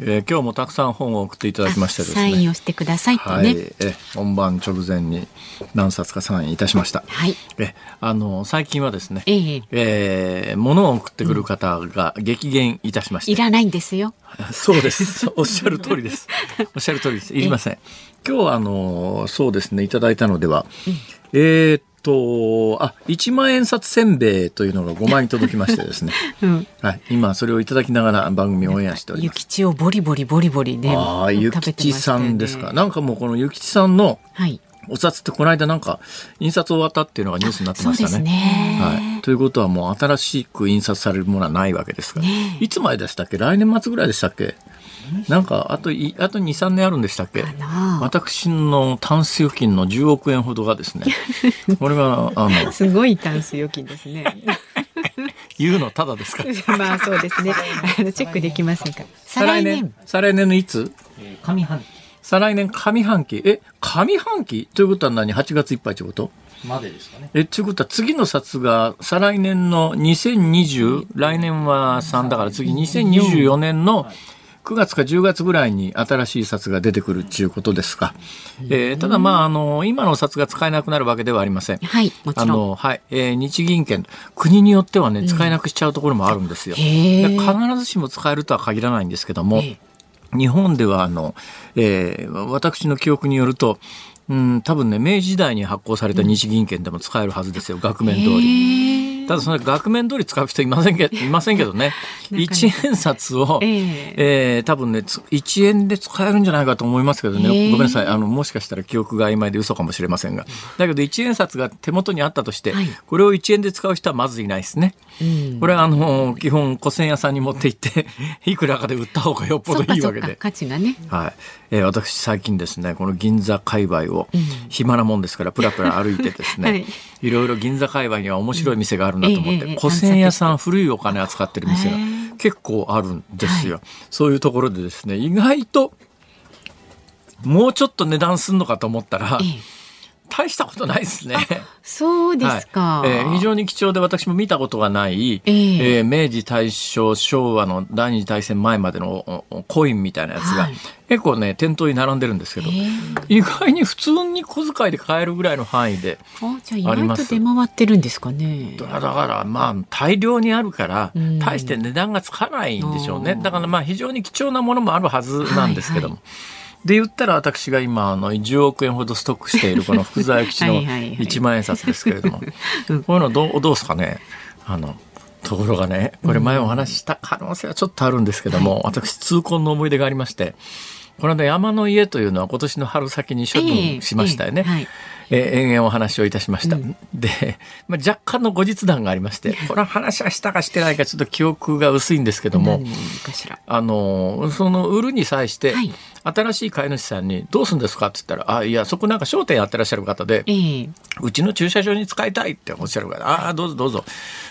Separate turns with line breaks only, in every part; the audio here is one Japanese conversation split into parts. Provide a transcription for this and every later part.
えー、今日もたくさん本を送っていただきましてですね。
サインをしてくださいとね、はい、
え本番直前に何冊かサインいたしました、
はい、
えあの最近はですね、えー、えー、物を送ってくる方が激減いたしまして、
いらないんですよ。
そうです。おっしゃる通りです。おっしゃる通りです。いりません。今日はあのそうですねいただいたのでは、うん、えーと、あ、一万円札せんべいというのが5枚届きましてですね。うん、はい。今、それをいただきながら番組をオンエアしております。
ゆきちをボリボリボリボリね。
ああ、ゆきちさんですか。なんかもうこのゆきちさんの、はい。お札ってこの間なんか印刷終わったっていうのがニュースになってましたね。
ね
はい。ということはもう新しく印刷されるものはないわけですから。ね、いつまででしたっけ？来年末ぐらいでしたっけ？なんかあといあと23年あるんでしたっけ？私のタンス預金の10億円ほどがですね これがあの
すごいタンス預金ですね。
言うのただですか？
まあそうですね。あのチェックできませんか
再来年。再来年のいつ？
上半期。
再来年上半期。え上半期？ということは何？8月いっぱいということ？
までですかね。
え、ということは次の札が再来年の2020、来年は3だから次2024年の9月か10月ぐらいに新しい札が出てくるっていうことですか。えー、ただまあ、あの、今の札が使えなくなるわけではありません。
はい、もちろん。あの、
はい、えー、日銀券、国によってはね、使えなくしちゃうところもあるんですよ。うん、必ずしも使えるとは限らないんですけども、日本ではあの、えー、私の記憶によると、うん、多分ね、明治時代に発行された日銀券でも使えるはずですよ、額面通り。ただその額面通り使う人いませんけど、いませんけどね。1円札を、えー、えー、多分ね、1円で使えるんじゃないかと思いますけどね。えー、ごめんなさい。あの、もしかしたら記憶が曖昧で嘘かもしれませんが。だけど1円札が手元にあったとして、はい、これを1円で使う人はまずいないですね。うん、これはあの、基本、古銭屋さんに持って行って、いくらかで売った方がよっぽどいいわけで。
価値がね。
はい。えー、私最近ですね、この銀座界隈を、暇なもんですから、ぷらぷら歩いてですね、はい、いろいろ銀座界隈には面白い店があるなと思って、古銭屋さん、古いお金扱ってる店が結構あるんですよ。そういうところでですね、意外と、もうちょっと値段すんのかと思ったら、大したことないですね。
そうですか、
はい、えー、非常に貴重で私も見たことがない、えー、えー、明治大正昭和の第二次大戦前までのコインみたいなやつが、はい、結構ね店頭に並んでるんですけど、えー、意外に普通に小遣いで買えるぐらいの範囲であります。
出回ってるんですかね。
だからまあ大量にあるから大して値段がつかないんでしょうね。だからまあ非常に貴重なものもあるはずなんですけども。はいはいで言ったら私が今あの10億円ほどストックしている この福沢諭吉の1万円札ですけれどもこういうのどうどうですかね？あのところがねこれ前お話しした可能性はちょっとあるんですけども、私痛恨の思い出がありましてこの間山の家というのは今年の春先に処分しましたよね。えーえーはいえー、延々お話をいたしました。うん、で、まあ、若干の後日談がありまして、この話はしたかしてないかちょっと記憶が薄いんですけども、あの、その売るに際して、はい、新しい飼い主さんにどうするんですかって言ったら、あ、いや、そこなんか商店やってらっしゃる方で、えー、うちの駐車場に使いたいっておっしゃるから、ああ、どうぞどうぞ。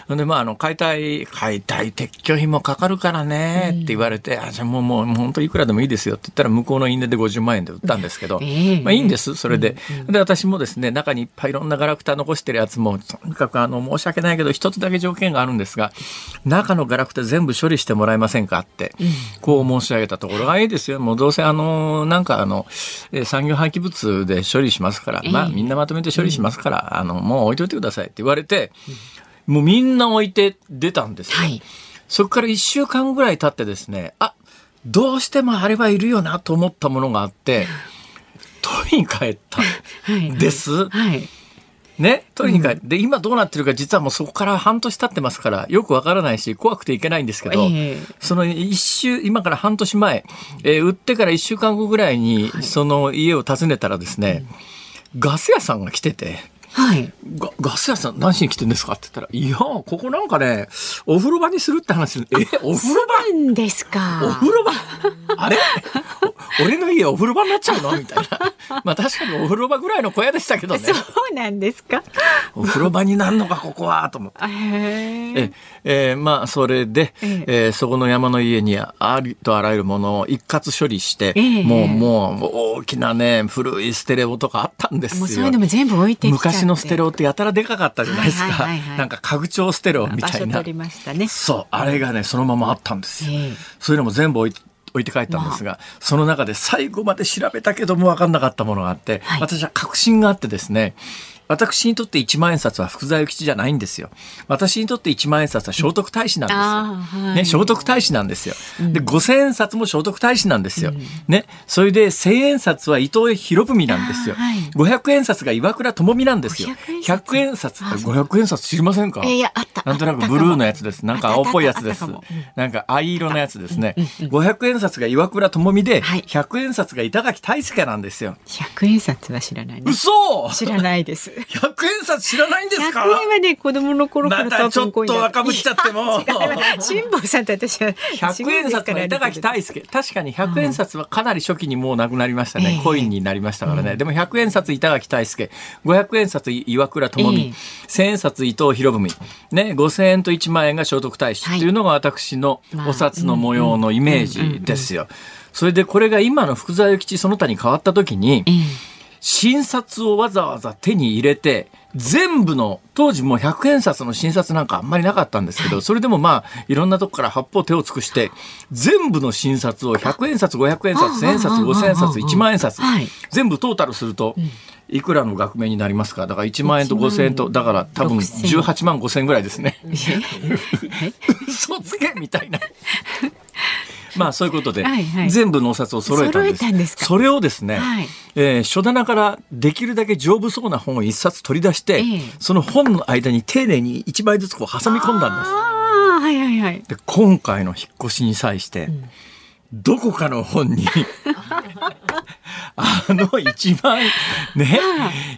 で、まあ、あの、解体、解体撤去費もかかるからねって言われて、うん、あ、じゃあもう、もう、本当いくらでもいいですよって言ったら、向こうの因縁で50万円で売ったんですけど、えー、まあいいんです、それで。で、私もですね、中にいっぱいいろんなガラクタ残してるやつも、とにかくあの、申し訳ないけど、一つだけ条件があるんですが、中のガラクタ全部処理してもらえませんかって、こう申し上げたところがいいですよ。もうどうせあの、なんかあの、産業廃棄物で処理しますから、まあみんなまとめて処理しますから、あの、もう置いといてくださいって言われて、もうみんな置いて出たんですよ。はい、そこから1週間ぐらい経ってですね、あどうしてもあれはいるよなと思ったものがあって、取りに帰ったんです？はい、はい、ね、取りに帰って、うん、で、今どうなってるか実はもうそこから半年経ってますから、よくわからないし、怖くていけないんですけど、えー、その一週、今から半年前、えー、売ってから一週間後ぐらいに、その家を訪ねたらですね、うん、ガス屋さんが来てて、
はい。
ガガス屋さん何しに来てんですかって言ったら、いや、ここなんかね、お風呂場にするって話。え、お風呂場？
です
お
か。
風呂場？あれ？お俺の家お風呂場になっちゃうの？みたいな。まあ確かにお風呂場ぐらいの小屋でしたけどね。
そうなんですか。
お風呂場になんのか、ここは、と思って。
へえ。
ええーまあそれで、
え
えーそこの山の家にありとあらゆるものを一括処理して、
ええ
もうもう大きなね古いステレオとかあったんですよ。
もうそういうのも全部置いてきちゃ
昔のステレオってやたらでかかったじゃないですか。なんか家具調ステレオみたいな。そう、あれがね、そのままあったんですよ。
ええ
そういうのも全部置いて置いて帰ったんですが、その中で最後まで調べたけども分かんなかったものがあって、
はい
私は確信があってですね、私にとって一万円札は福沢諭吉じゃないんですよ。私にとって一万円札は聖徳太子なんですよ。
はい
ね、聖徳太子なんですよ。で、五千円札も聖徳太子なんですよ。ね、それで千円札は伊藤博文なんですよ
あーはい。
五百円札が岩倉智美なんですよ。
500
百円札、五百円札知りませんか？
えいやあった
なんとなくブルーのやつです。なんか青っぽいやつです。なんか藍色のやつですね。500円札が岩倉智美で、
はい
100円札が板垣大輔なんですよ。
百円札は知らないね。
嘘
知らないです。
!100 円札知らないんですか？
百円はね子供の頃から
ちょっと若ぶっちゃっても。
辛坊さんと私は
100円札は板垣大輔。確かに100円札はかなり初期にもうなくなりましたね。
ええ
コインになりましたからね。でも100円札板垣大輔、500円札岩倉智美、
ええ
1000円札伊藤博文、ね、5000円と1万円が聖徳太子
はい
っていうのが私の
まあ
お札の模様のイメージですよ。それでこれが今の福沢諭吉その他に変わった時に
え、え
新札をわざわざ手に入れて、全部の、当時もう100円札の新札なんかあんまりなかったんですけど、それでもまあ、いろんなとこから八方手を尽くして、全部の新札を100円札、500円札、1000円札、5000円札、1万円札
はい、
全部トータルすると、いくらの額面になりますか？だから1万円と5000円と、だから多分
6000
18万5000円ぐらいですね。
え？
嘘つけみたいな。まあそういうことで、
はいはい。
全部のお札を揃えたんです。
んですか？
それをですね、
はい。
えー書棚からできるだけ丈夫そうな本を一冊取り出して、
ええ。
その本の間に丁寧に一枚ずつこう挟み込んだんです。
はいはいはい。
で今回の引っ越しに際して、どこかの本にあの1万ね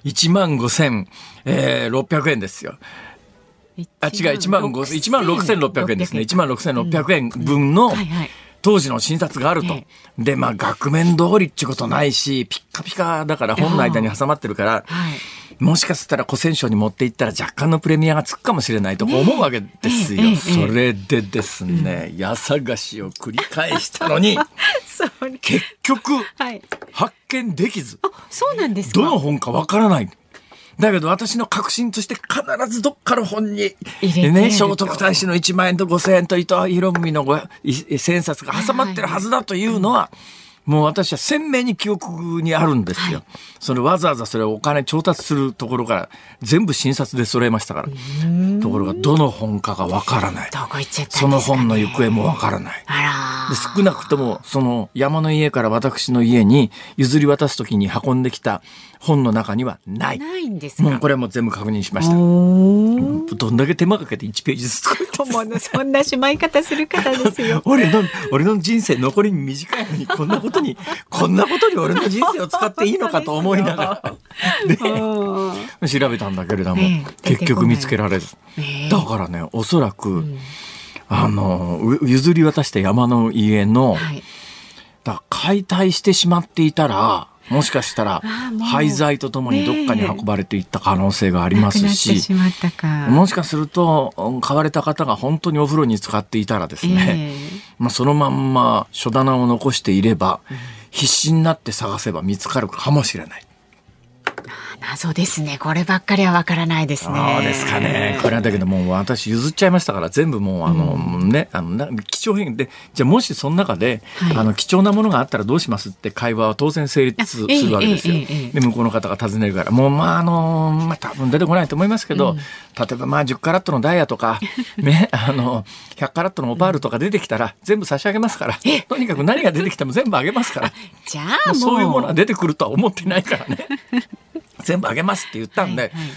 1万5千、えー、600円ですよ。あ違う1万5千1万6600円ですね。1万6600円分の
はいはい
当時の診察があると。
え
でまあ額面通りってことないしピッカピカだから本の間に挟まってるから
はい。
もしかしたら古戦賞に持っていったら若干のプレミアがつくかもしれないと思うわけですよ。それでですね、家探しを繰り返したのに、結局
はい。
発見できず、
あそうなんですか。
どの本かわからない。だけど私の確信として必ずどっかの本に、ね、聖徳太子の1万円と5000円と伊藤博文の千冊が挟まってるはずだというのは、もう私は鮮明に記憶にあるんですよ。それわざわざそれをお金調達するところから全部診察で揃えましたから。ところがどの本かがわからない。
どこ行っちゃったんですか、
その本の行方もわからない。少なくともその山の家から私の家に譲り渡す時に運んできた本の中にはない。
ないんですか？
もうこれはもう全部確認しました。どんだけ手間かけて1ページずつ作って。
友 のそんなしまい方する方ですよ
俺の、俺の人生残り短いのに、こんなことに、こんなことに俺の人生を使っていいのかと思いながら、調べたんだけれども、
ええ
結局見つけられず。
ええ
だからね、おそらく、あの、う譲り渡した山の家の、
はい。
だ解体してしまっていたら、もしかしたら廃材とともにどっかに運ばれていった可能性がありますし。もしかするとうん買われた方が本当にお風呂に使っていたらですね、
え
まあ、そのまんま書棚を残していれば、必死になって探せば見つかるかもしれない。
え謎ですね。こればっかりはわからないですね。
そうですかね。これはだけどもう私譲っちゃいましたから全部もうあの、ね、あのな貴重品で、じゃあもしその中で、
はい
あの貴重なものがあったらどうしますって会話は当然成立するわけですよ。
ええええ
で向こうの方が尋ねるから、もうまああのまあ多分出てこないと思いますけど、例えばまあ10カラットのダイヤとか、ね、あの100カラットのオパールとか出てきたら全部差し上げますから、とにかく何が出てきても全部あげますから。
じゃ
ま
あもう。
あそういうものは出てくるとは思ってないからね。全部あげますって言ったんで、
はいはい。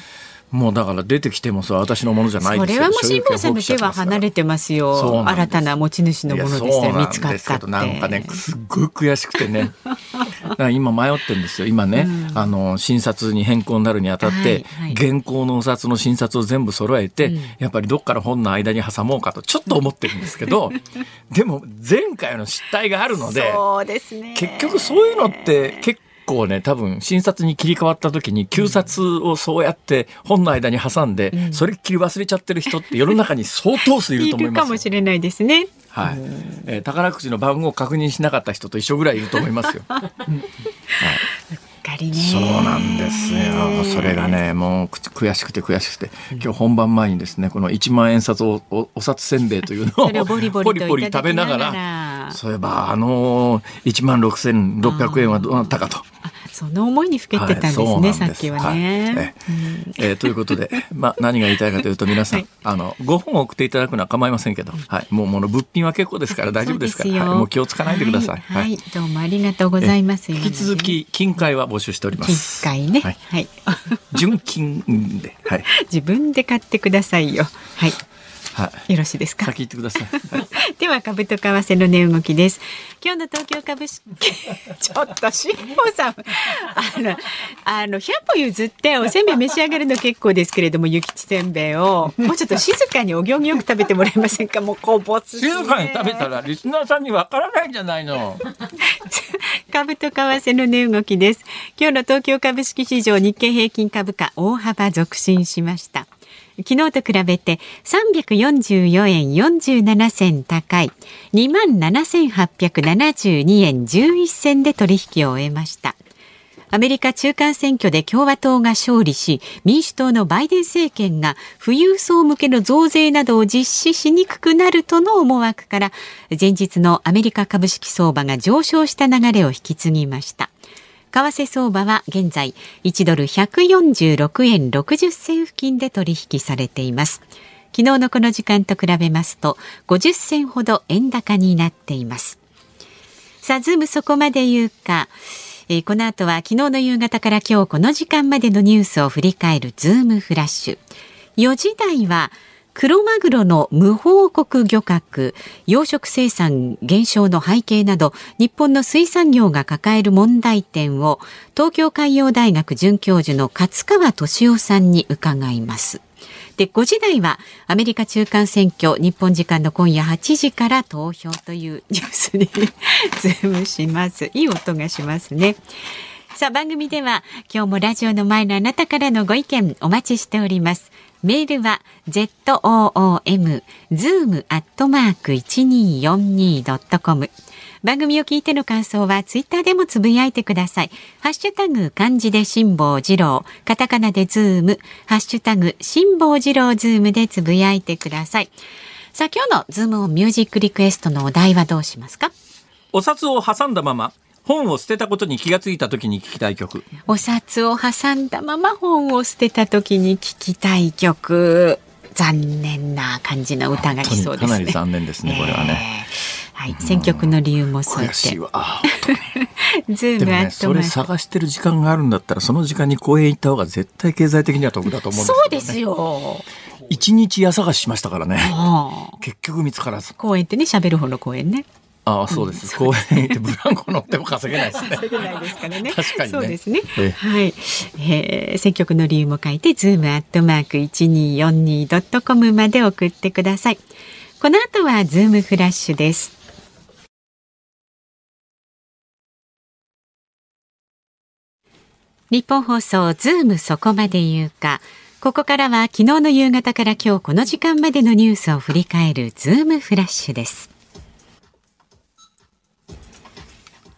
もうだから出てきてもそれは私のものじゃないですよ。
それはもう辛坊さんの手は離れてますよ。新たな持ち主のものでした。ら見つかったって。
なんかねすっごい悔しくてね。今迷ってるんですよ。今ね、あの、診察に変更になるにあたって、
はいはい。
現行のお札の診察を全部揃えて、
うん。
やっぱりどっかの本の間に挟もうかと、ちょっと思ってるんですけど、でも前回の失態があるので、
そうですね。
結局そういうのって結構ね多分診察に切り替わった時に旧札をそうやって本の間に挟んで、
うん
それっきり忘れちゃってる人って世の中に相当数いる
い
と思い
る
ますよ。
かもしれないですね。
はい、えー宝くじの番号を確認しなかった人と一緒ぐらいいると思いますよ。
かりね。
そうなんですよ。それがね、もうく悔しくて悔しくて、今日本番前にですね、この1万円札をおお札せんべいというのを
それをボリボリ
食べながらそういえばあの1万6600円はどうなったかと。
あその思いにふけてたんですね、
はいす。
さっきはね。
はい。えーということで、まあ、何が言いたいかというと皆さん、
はい。
あの5本送っていただくのは構いませんけど、はい、もうもの物品は結構ですから大丈夫ですからはい、もう気をつかないでください。
はい、はい。どうもありがとうございます。
引き続き金塊は募集しておりま
金
す。
塊ね、
は
はいい、
純金で、はい、
自分で買ってくださいよ。はい、
はい。
よろしいですか？
先言ってください。はい
では株と為替の値動きです。今日の東京株式 ちょっと辛坊さんあのあの100歩譲っておせんべい召し上がるの結構ですけれどもゆきちせんべいをもうちょっと静かにお行儀よく食べてもらえませんか？もうこぼすしね
静かに食べたらリスナーさんにわからないんじゃないの。
株と為替の値動きです。今日の東京株式市場日経平均株価大幅続伸しました。昨日と比べて344円47銭高い27,872円11銭で取引を終えました。アメリカ中間選挙で共和党が勝利し、民主党のバイデン政権が富裕層向けの増税などを実施しにくくなるとの思惑から、前日のアメリカ株式相場が上昇した流れを引き継ぎました。為替相場は現在1ドル146円60銭付近で取引されています。昨日のこの時間と比べますと50銭ほど円高になっています。さあ、ズームそこまで言うか。えーこの後は昨日の夕方から今日この時間までのニュースを振り返るズームフラッシュ。4時台はクロマグロの無報告漁獲、養殖生産減少の背景など、日本の水産業が抱える問題点を、東京海洋大学准教授の勝川俊夫さんに伺います。で、5時台はアメリカ中間選挙、日本時間の今夜8時から投票というニュースに ズームします。いい音がしますね。さあ番組では今日もラジオの前のあなたからのご意見お待ちしております。メールは z o o m zoom アットマーク一二四二ドットコム。番組を聞いての感想はツイッターでもつぶやいてください。ハッシュタグ漢字で辛坊治郎、カタカナでズーム、ハッシュタグ辛坊治郎ズームでつぶやいてください。さあ今日のズームオンミュージックリクエストのお題はどうしますか？
お札を挟んだまま本を捨てたことに気がついた時に聞きたい曲。
お札を挟んだまま本を捨てた時に聴きたい曲残念な感じの歌が来そうですね
かなり残念ですねこれはね。
えーはい選曲の理由も添え
悔しい
て ズー
でもね、それ探してる時間があるんだったら、その時間に講演行った方が絶対経済的には得だと思うんです
そう
けど、ね。
ですよ。
一日家探ししましたからね。結局見つからず。
講演ってね喋る方の講演ね。
ああ、そうです。公園行ってブランコ乗っても稼げないですね。
稼げないですからね。
確かにね
そうですね。
ええ
はい、えー選曲の理由も書いて、ズームアットマーク一二四二ドットコムまで送ってください。この後はズームフラッシュです。ニッポン放送ズームそこまで言うか。ここからは昨日の夕方から今日この時間までのニュースを振り返るズームフラッシュです。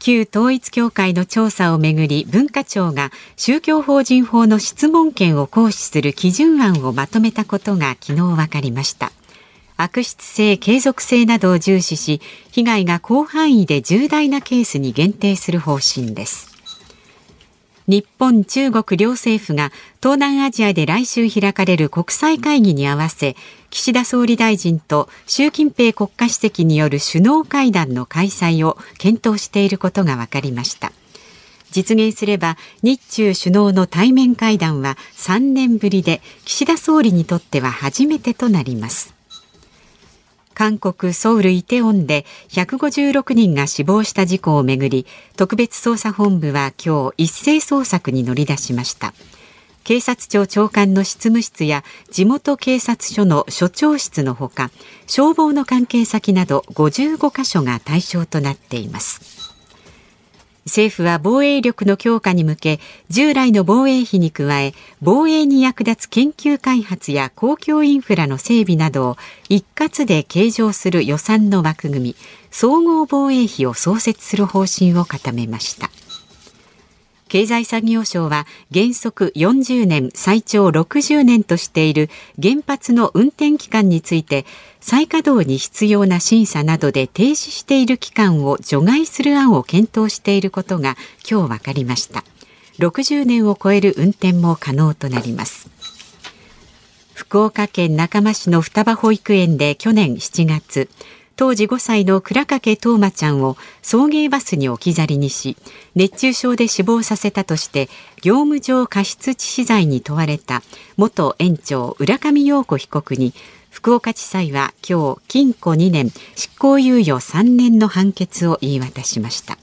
旧統一教会の調査をめぐり文化庁が宗教法人法の質問権を行使する基準案をまとめたことが昨日分かりました。悪質性継続性などを重視し被害が広範囲で重大なケースに限定する方針です。日本、中国両政府が東南アジアで来週開かれる国際会議に合わせ岸田総理大臣と習近平国家主席による首脳会談の開催を検討していることが分かりました。実現すれば日中首脳の対面会談は3年ぶりで岸田総理にとっては初めてとなります。韓国ソウルイテウォンで156人が死亡した事故をめぐり特別捜査本部は今日一斉捜索に乗り出しました。警察庁長官の執務室や地元警察署の署長室のほか消防の関係先など55カ所が対象となっています。政府は防衛力の強化に向け従来の防衛費に加え防衛に役立つ研究開発や公共インフラの整備などを一括で計上する予算の枠組み総合防衛費を創設する方針を固めました。経済産業省は原則40年最長60年としている原発の運転期間について再稼働に必要な審査などで停止している期間を除外する案を検討していることが今日分かりました。60年を超える運転も可能となります。福岡県中間市の双葉保育園で去年7月当時5歳の倉掛冬生ちゃんを送迎バスに置き去りにし熱中症で死亡させたとして業務上過失致死罪に問われた元園長浦上陽子被告に福岡地裁は今日禁錮2年執行猶予3年の判決を言い渡しました。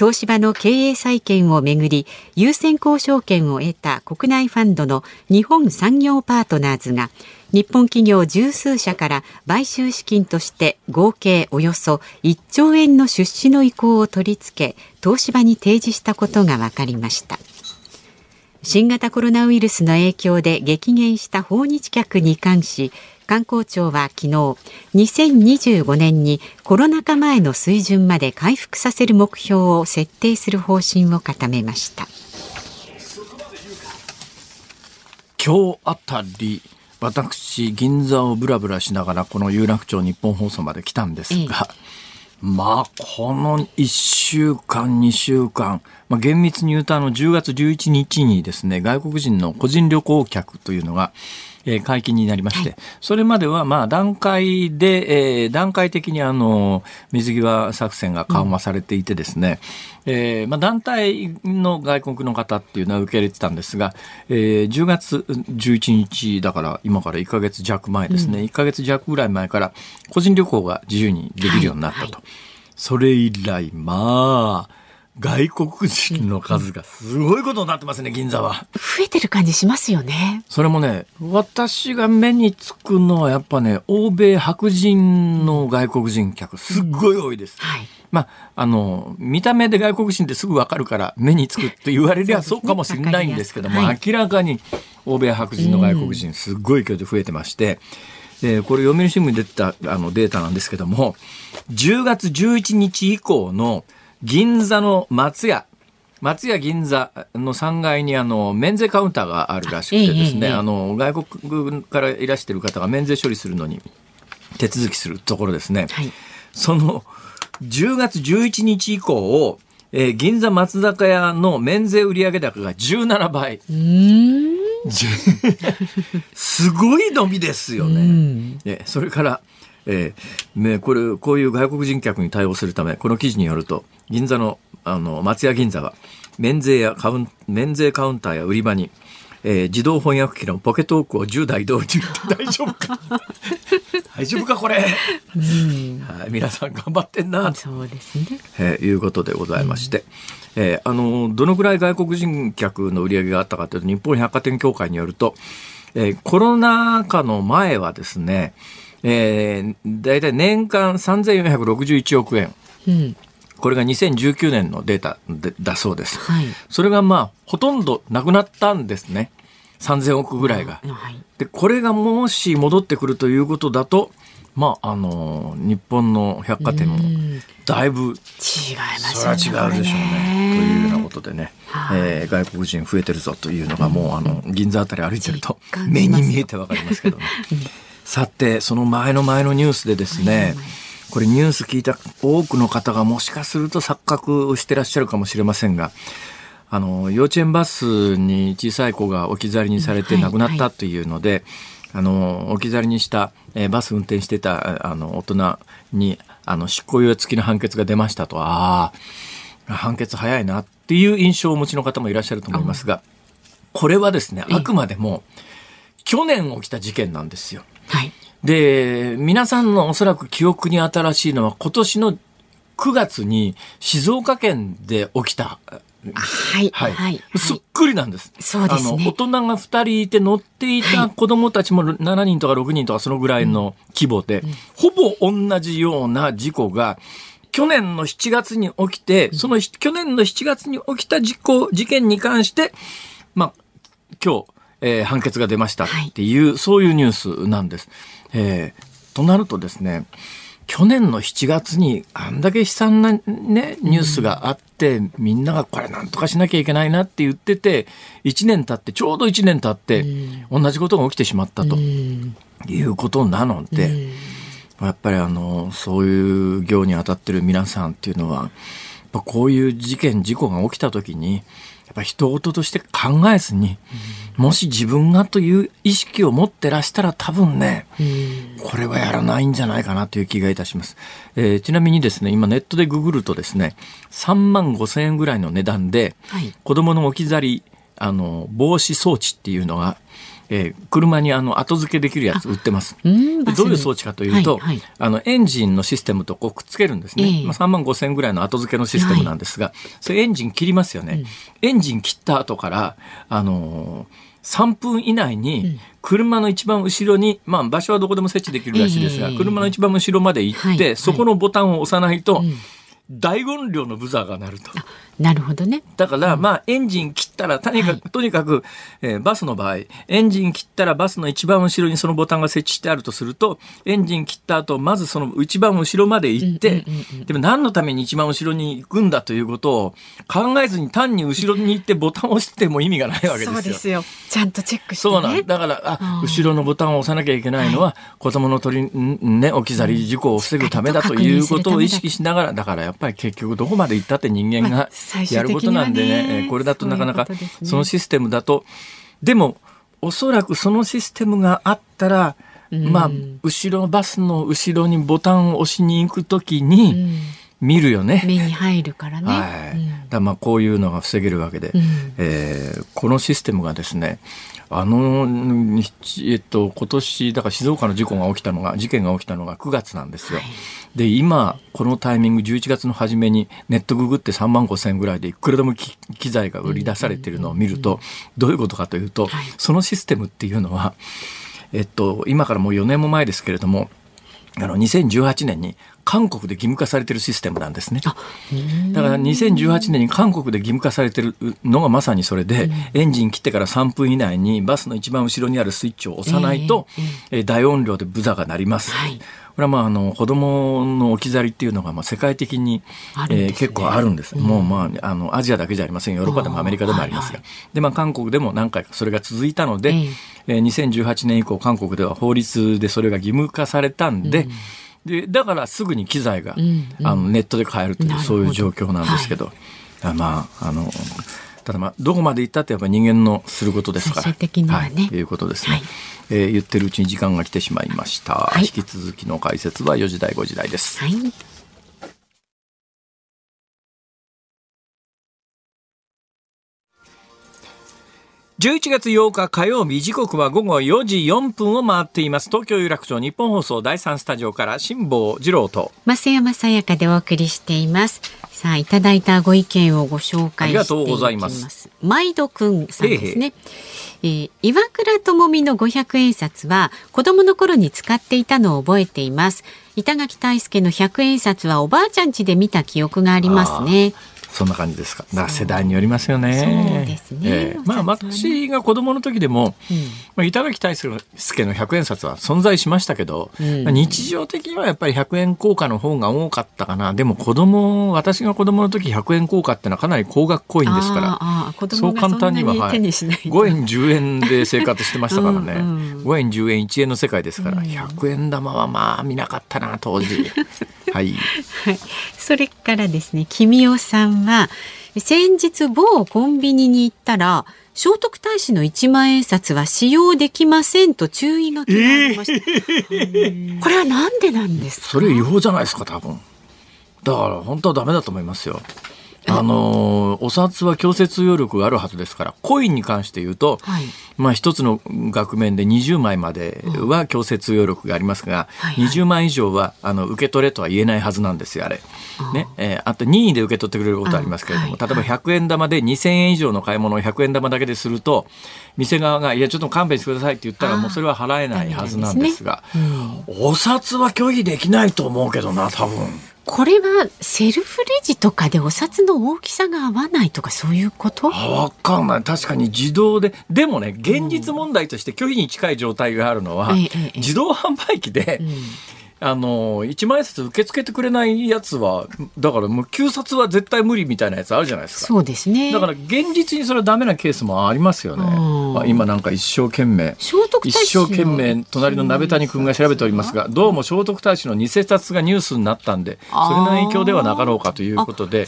東芝の経営再建をめぐり優先交渉権を得た国内ファンドの日本産業パートナーズが日本企業十数社から買収資金として合計およそ1兆円の出資の意向を取り付け東芝に提示したことが分かりました。新型コロナウイルスの影響で激減した訪日客に関し観光庁は昨日2025年にコロナ禍前の水準まで回復させる目標を設定する方針を固めました。
今日あたり私銀座をぶらぶらしながらこの有楽町日本放送まで来たんですが、まあこの1週間2週間、まあ、厳密に言うとあの10月11日にですね外国人の個人旅行客というのがえー、解禁になりまして、はい、それまではまあ段階で、えー、段階的にあの水際作戦が緩和されていてですね、うん、えー、まあ、団体の外国の方っていうのは受け入れてたんですが、えー、10月11日だから今から1か月弱前ですね、うん、1か月弱ぐらい前から個人旅行が自由にできるようになったと。はい。はい、それ以来まあ外国人の数がすごいことになってますね、銀座は。
増えてる感じしますよね。
それもね、私が目につくのはやっぱね、欧米白人の外国人客、すっごい多いです。うん、はい。まあ、あの、見た目で外国人ってすぐわかるから目につくって言われりゃそうかもしれないんですけども、はい、明らかに欧米白人の外国人、すっごい勢いで増えてまして、でこれ読売新聞に出てたあのデータなんですけども、10月11日以降の銀座の松屋。松屋銀座の3階にあの免税カウンターがあるらしくてですね、あの外国からいらしている方が免税処理するのに手続きするところですね、はい、その10月11日以降えー、銀座松坂屋の免税売上高が17倍。すごい伸びですよね。それから、えー、これこういう外国人客に対応するためこの記事によると銀座のあの松屋銀座は免税やカウン免税カウンターや売り場に、えー、自動翻訳機のポケトークを10台導入。っ て大丈夫か？大丈夫かこれ、はい、皆さん頑張ってんな。
そうですね、
えー、いうことでございまして、うん、えー、あのどのぐらい外国人客の売り上げがあったかというと日本百貨店協会によると、えー、コロナ禍の前はですねえー、大体年間3461億円。うん。これが2019年のデータだそうです、はい、それがまあほとんどなくなったんですね。3000億ぐらいが、はい、でこれがもし戻ってくるということだとまああの日本の百貨店もだいぶ違い
ます
ね。それは違うでしょうね。というようなことでね、はい、えー、外国人増えてるぞというのがもうあの銀座あたり歩いてると目に見えてわかりますけどね。さて、その前の前のニュースでですね、これニュース聞いた多くの方がもしかすると錯覚をしてらっしゃるかもしれませんが、あの、幼稚園バスに小さい子が置き去りにされて亡くなったというので、はいはい、あの、置き去りにした、えー、バス運転してた、あの、大人に、あの、執行猶予付きの判決が出ましたと、ああ、判決早いなっていう印象をお持ちの方もいらっしゃると思いますが、これはですね、あくまでも、去年起きた事件なんですよ。はい、で、皆さんのおそらく記憶に新しいのは今年の9月に静岡県で起きた。
はい。はい。はい、
そっくりなんです。
そうですね。
大人が2人いて乗っていた子供たちも7人とか6人とかそのぐらいの規模で、うん、ほぼ同じような事故が、去年の7月に起きて、その去年の7月に起きた事故、事件に関して、まあ、今日、えー、判決が出ましたっていう、はい、そういうニュースなんです。えー、となるとですね、去年の7月にあんだけ悲惨なね、ニュースがあって、うん、みんながこれなんとかしなきゃいけないなって言ってて、1年経って、ちょうど1年経って、同じことが起きてしまったと、いうことなので、やっぱりあの、そういう業に当たってる皆さんっていうのは、こういう事件、事故が起きた時に、やっぱ人事として考えずに、もし自分がという意識を持ってらしたら多分ね、これはやらないんじゃないかなという気がいたします。えー、ちなみにですね、今ネットでググるとですね、3万5千円ぐらいの値段で、子供の置き去り、あの、防止装置っていうのが、えー、車にあの後付けできるやつ売ってます。どういう装置かというと、はいはい、あのエンジンのシステムとこうくっつけるんですね。えー、まあ、3万5千ぐらいの後付けのシステムなんですが、はい、それエンジン切りますよね。うん、エンジン切った後から、あのー3分以内に車の一番後ろに、まあ場所はどこでも設置できるらしいですが、車の一番後ろまで行って、そこのボタンを押さないと、大音量のブザーが鳴ると。
なるほどね。
だから、まあ、エンジン切ったら、とにかく、はい、とにかく、えー、バスの場合、エンジン切ったらバスの一番後ろにそのボタンが設置してあるとすると、エンジン切った後、まずその一番後ろまで行って、でも何のために一番後ろに行くんだということを考えずに単に後ろに行ってボタンを押しても意味がないわけですよ。そう
ですよ。ちゃんとチェックして、
ね、そうなん。だから、あ、後ろのボタンを押さなきゃいけないのは、はい、子供の取り、ね、置き去り事故を防ぐためだということを意識しながら、だからやっぱり結局どこまで行ったって人間がやることなんでね、これだとなかなかそのシステムだと、でもおそらくそのシステムがあったら、まあ、後ろバスの後ろにボタンを押しに行くときに、見るよね。
目に入るからね。
はい。だまあこういうのが防げるわけで、うん、えー、このシステムがですね、あの、えっと、今年、だから静岡の事故が起きたのが、事件が起きたのが9月なんですよ。はい、で、今、このタイミング、11月の初めにネットググって3万5千円ぐらいでいくらでも機材が売り出されているのを見ると、どういうことかというと、はい、そのシステムっていうのは、えっと、今からもう4年も前ですけれども、あの2018年に韓国で義務化されてるシステムなんですね。だから2018年に韓国で義務化されてるのがまさにそれで、エンジン切ってから3分以内にバスの一番後ろにあるスイッチを押さないと、えー、大音量でブザーが鳴ります。はい。これはまああの子供の置き去りっていうのがまあ世界的に、ね、えー、結構あるんです、うん、もうまああのアジアだけじゃありません。ヨーロッパでもアメリカでもありますが、でまあ韓国でも何回かそれが続いたので、えー、2018年以降韓国では法律でそれが義務化されたんで、うん。でだからすぐに機材が、うんうん、あのネットで買えるというそういう状況なんですけど、はい、まああのただまあどこまでいったってやっぱり人間のすることですから。
ね、
はい、いうことですね。はい、えー、言ってるうちに時間が来てしまいました。はい、引き続きの解説は4時台5時台です。はい11月8日火曜日時刻は午後4時4分を回っています。東京有楽町日本放送第3スタジオから辛坊治郎と。
増山さやかでお送りしています。さあいただいたご意見をご紹介していきます。ありがとうございます。毎度くんさんですね。えー、岩倉智美の500円札は子供の頃に使っていたのを覚えています。板垣大輔の100円札はおばあちゃん家で見た記憶がありますね
そんな感じですか？だ世代によりますよね。
そうですね。え
ー、まあ私が子供の時でも、うん、まあ板垣大輔の100円札は存在しましたけど、うん、日常的にはやっぱり100円硬貨の方が多かったかな。でも子供、私が子供の時100円硬貨ってのはかなり高額コインですから、そう簡単には、はい、5円10円で生活してましたからね。うん。うん、5円10円1円の世界ですから、100円玉はまあ見なかったな当時。はい、
はい、それからですね君代さんは先日某コンビニに行ったら聖徳太子の一万円札は使用できませんと注意書きがありました、えー、これはなんでなんですか？
それ違法じゃないですか多分。だから本当はダメだと思いますよ あのお札は強制通用力があるはずですからコインに関して言うと、はい、まあ、一つの額面で20枚までは強制通用力がありますが、はいはい、20枚以上はあの受け取れとは言えないはずなんですよあれ。ね。えー、あと任意で受け取ってくれることありますけれども、例えば100円玉で2000円以上の買い物を100円玉だけですると店側が「いやちょっと勘弁してください」って言ったらもうそれは払えないはずなんですが、ね。うん、お札は拒否できないと思うけどな多分。
これはセルフレジとかでお札の大きさが合わないとかそういうこと？
わかんない。確かに自動ででもね現実問題として拒否に近い状態があるのは、うん、自動販売機で、うんあの一万円札受け付けてくれないやつはだからもう旧札は絶対無理みたいなやつあるじゃないですか。
そうですね。
だから現実にそれはダメなケースもありますよね、まあ、今なんか一生懸命一生懸命隣の鍋谷君が調べておりますがどうも聖徳太子の偽札がニュースになったんでそれの影響ではなかろうかということで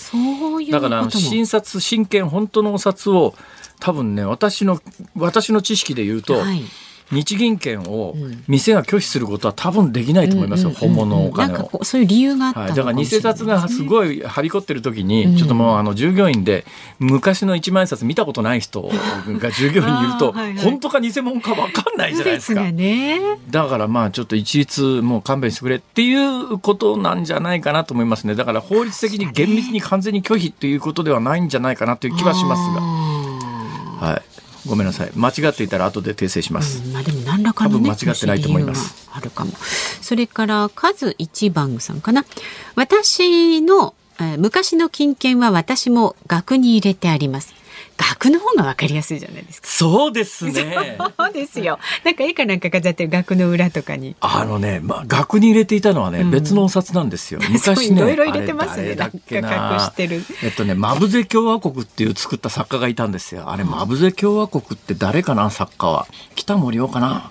だから新札新券本当のお札を多分ね私の私の知識で言うと、はい日銀券を店が拒否することは多分できないと思いますよ、本物のお金を。
そういう理由があった、
はい、だから偽札がすごいはびこってる時に、ちょっともうあの従業員で昔の一万円札見たことない人が従業員にいると、はいはい、本当か偽物か分かんないじゃないですか。
すね、
だからまあちょっと一律もう勘弁してくれっていうことなんじゃないかなと思いますね。だから法律的に厳密に完全に拒否っていうことではないんじゃないかなという気はしますが。はい。ごめんなさい。間違っていたら後で訂正します、
うん、まあでも何らかの、
ね、間違ってないと思います。
あるかも。それから数一番さんかな。私の、えー、昔の金券は私も額に入れてあります額の方がわかりやすいじゃないですか。
そうですね。
そうですよ。なんか絵かなんか飾って額の裏とかに。
あのね、まあ額に入れていたのはね、うん、別のお札なんですよ。昔ね、
いろいろ入れてますね。だっけな。隠してる。
えっとね、マブゼ共和国っていう作った作家がいたんですよ。あれ、マブゼ共和国って誰かな作家は。北森夫かな。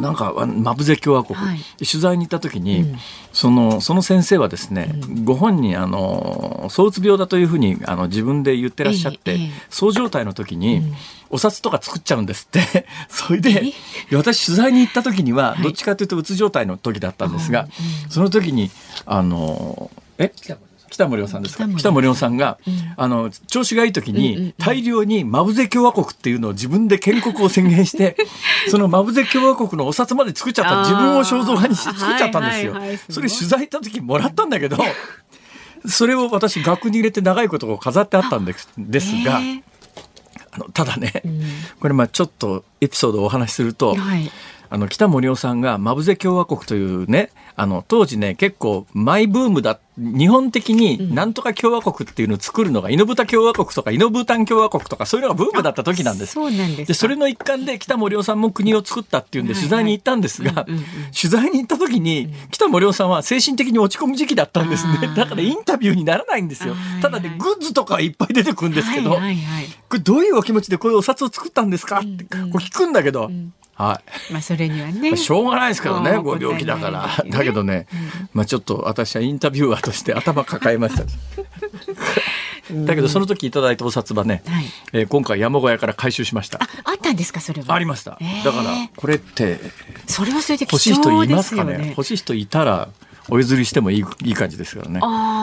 なんかマブゼ共和国、はい、取材に行った時に、うん、そのその先生はですね、うん、ご本人あの躁うつ病だというふうにあの自分で言ってらっしゃって、ええ、そう状態の時に、お札とか作っちゃうんですって。それで私取材に行った時にはどっちかというとうつ状態の時だったんですが、その時にあのえ？北森夫さんですか？北森夫さんが、うん、あの調子がいい時に大量にマブゼ共和国っていうのを自分で建国を宣言して そのマブゼ共和国のお札まで作っちゃった自分を肖像画にして作っちゃったんですよ。それ取材行った時もらったんだけど それを私額に入れて長いことを飾ってあったんですですが。あのただね、うん、これまあちょっとエピソードをお話しすると、はい、あの北森夫さんがマブゼ共和国というねあの当時ね結構マイブームだ日本的になんとか共和国っていうのを作るのが、イノブタ共和国とかイノブータン共和国とかそういうのがブームだった時なんです。
そうなんです
でそれの一環で北森夫さんも国を作ったっていうんで取材に行ったんですが、取材に行った時に北森夫さんは精神的に落ち込む時期だったんですね。だからインタビューにならないんですよ。ただねグッズとかいっぱい出てくるんですけど、これどういうお気持ちでこういうお札を作ったんですか？ってこう聞くんだけど。はい。
まあそれにはね。
しょうがないですけどね、ご病気だから。だけどね、まあちょっと私はインタビュアーとして頭抱えました。だけどその時いただいたお札はね、はい、えー、今回山小屋から回収しました。
あ、あったんですかそれは。
ありました。だからこれって
それはそれで
欲しい人いますかね？欲しい人いたら。お譲りしてもいいいい感じですからね。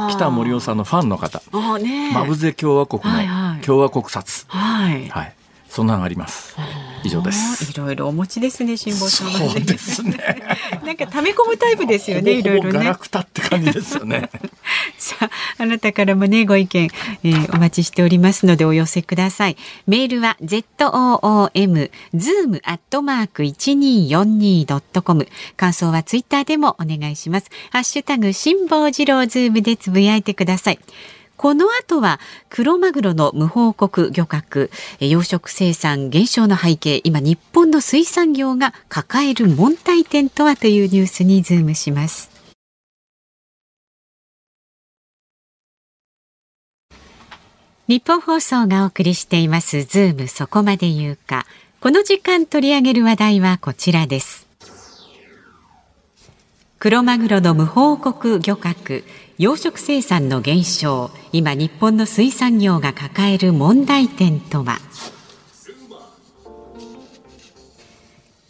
北森夫さんのファンの方、ね、マブゼ共和国の共和国札、はい、はい、そんなのあります。以上です。
いろいろお持ちですね、辛坊さん。
そうですね。
なんか溜め込むタイプですよね、いろいろね。ガ
ラクタって感じですよね。
さあ、あなたからもね、ご意見、えー、お待ちしておりますので、お寄せください。メールは z o o m zoom アットマーク一二四二ドットコム。感想はツイッターでもお願いします。ハッシュタグ辛坊治郎ズームでつぶやいてください。この後はクロマグロの無報告漁獲養殖生産減少の背景今日本の水産業が抱える問題点とはというニュースにズームします。ニッポン放送がお送りしていますズームそこまで言うか。この時間取り上げる話題はこちらです。クロマグロの無報告漁獲養殖生産の減少今日本の水産業が抱える問題点とは？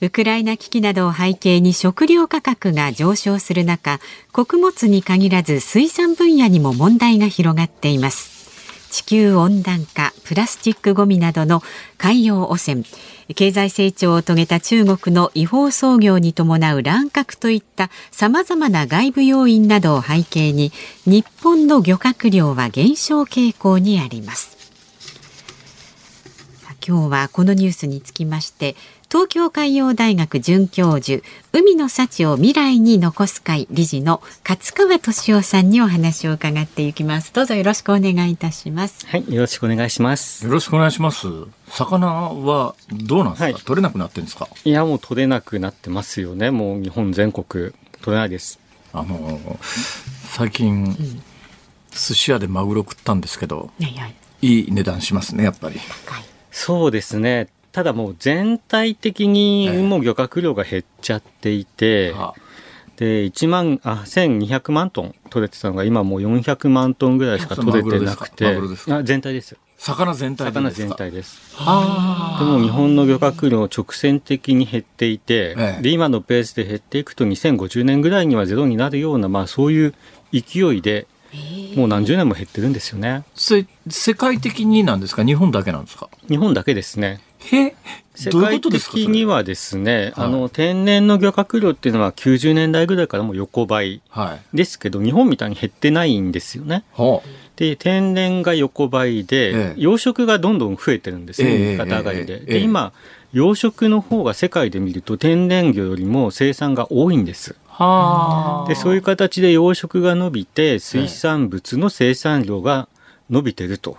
ウクライナ危機などを背景に食料価格が上昇する中穀物に限らず水産分野にも問題が広がっています。地球温暖化プラスチックごみなどの海洋汚染経済成長を遂げた中国の違法操業に伴う乱獲といった様々な外部要因などを背景に日本の漁獲量は減少傾向にあります。今日はこのニュースにつきまして東京海洋大学准教授海の幸を未来に残す会理事の勝川俊夫さんにお話を伺っていきます。どうぞよろしくお願いいたします。
はいよろしくお願いします。
よろしくお願いします。魚はどうなんですか、はい、取れなくなってるんですか？
いやもう取れなくなってますよね。もう日本全国取れないです。
あの最近、うん、寿司屋でマグロ食ったんですけど、はいはい、いい値段しますねやっぱり。
そうですねただもう全体的にもう漁獲量が減っちゃっていて、で1万あ1200万トン取れてたのが今もう400万トンぐらいしか取れてなくて。全体です。
魚全体
魚全体です。でも日本の漁獲量直線的に減っていて、ええ、で今のペースで減っていくと2050年ぐらいにはゼロになるような、まあ、そういう勢いでもう何十年も減ってるんですよね。
世界的になんですか？日本だけなんですか？
日本だけですね
へ
世界的にはですね、あの天然の漁獲量っていうのは90年代ぐらいからも横ばいですけど、はい、日本みたいに減ってないんですよね。はあ、で天然が横ばいで、ええ、養殖がどんどん増えてるんですね、右肩上がりで。で今養殖の方が世界で見ると天然魚よりも生産が多いんです。はでそういう形で養殖が伸びて水産物の生産量が伸びてると。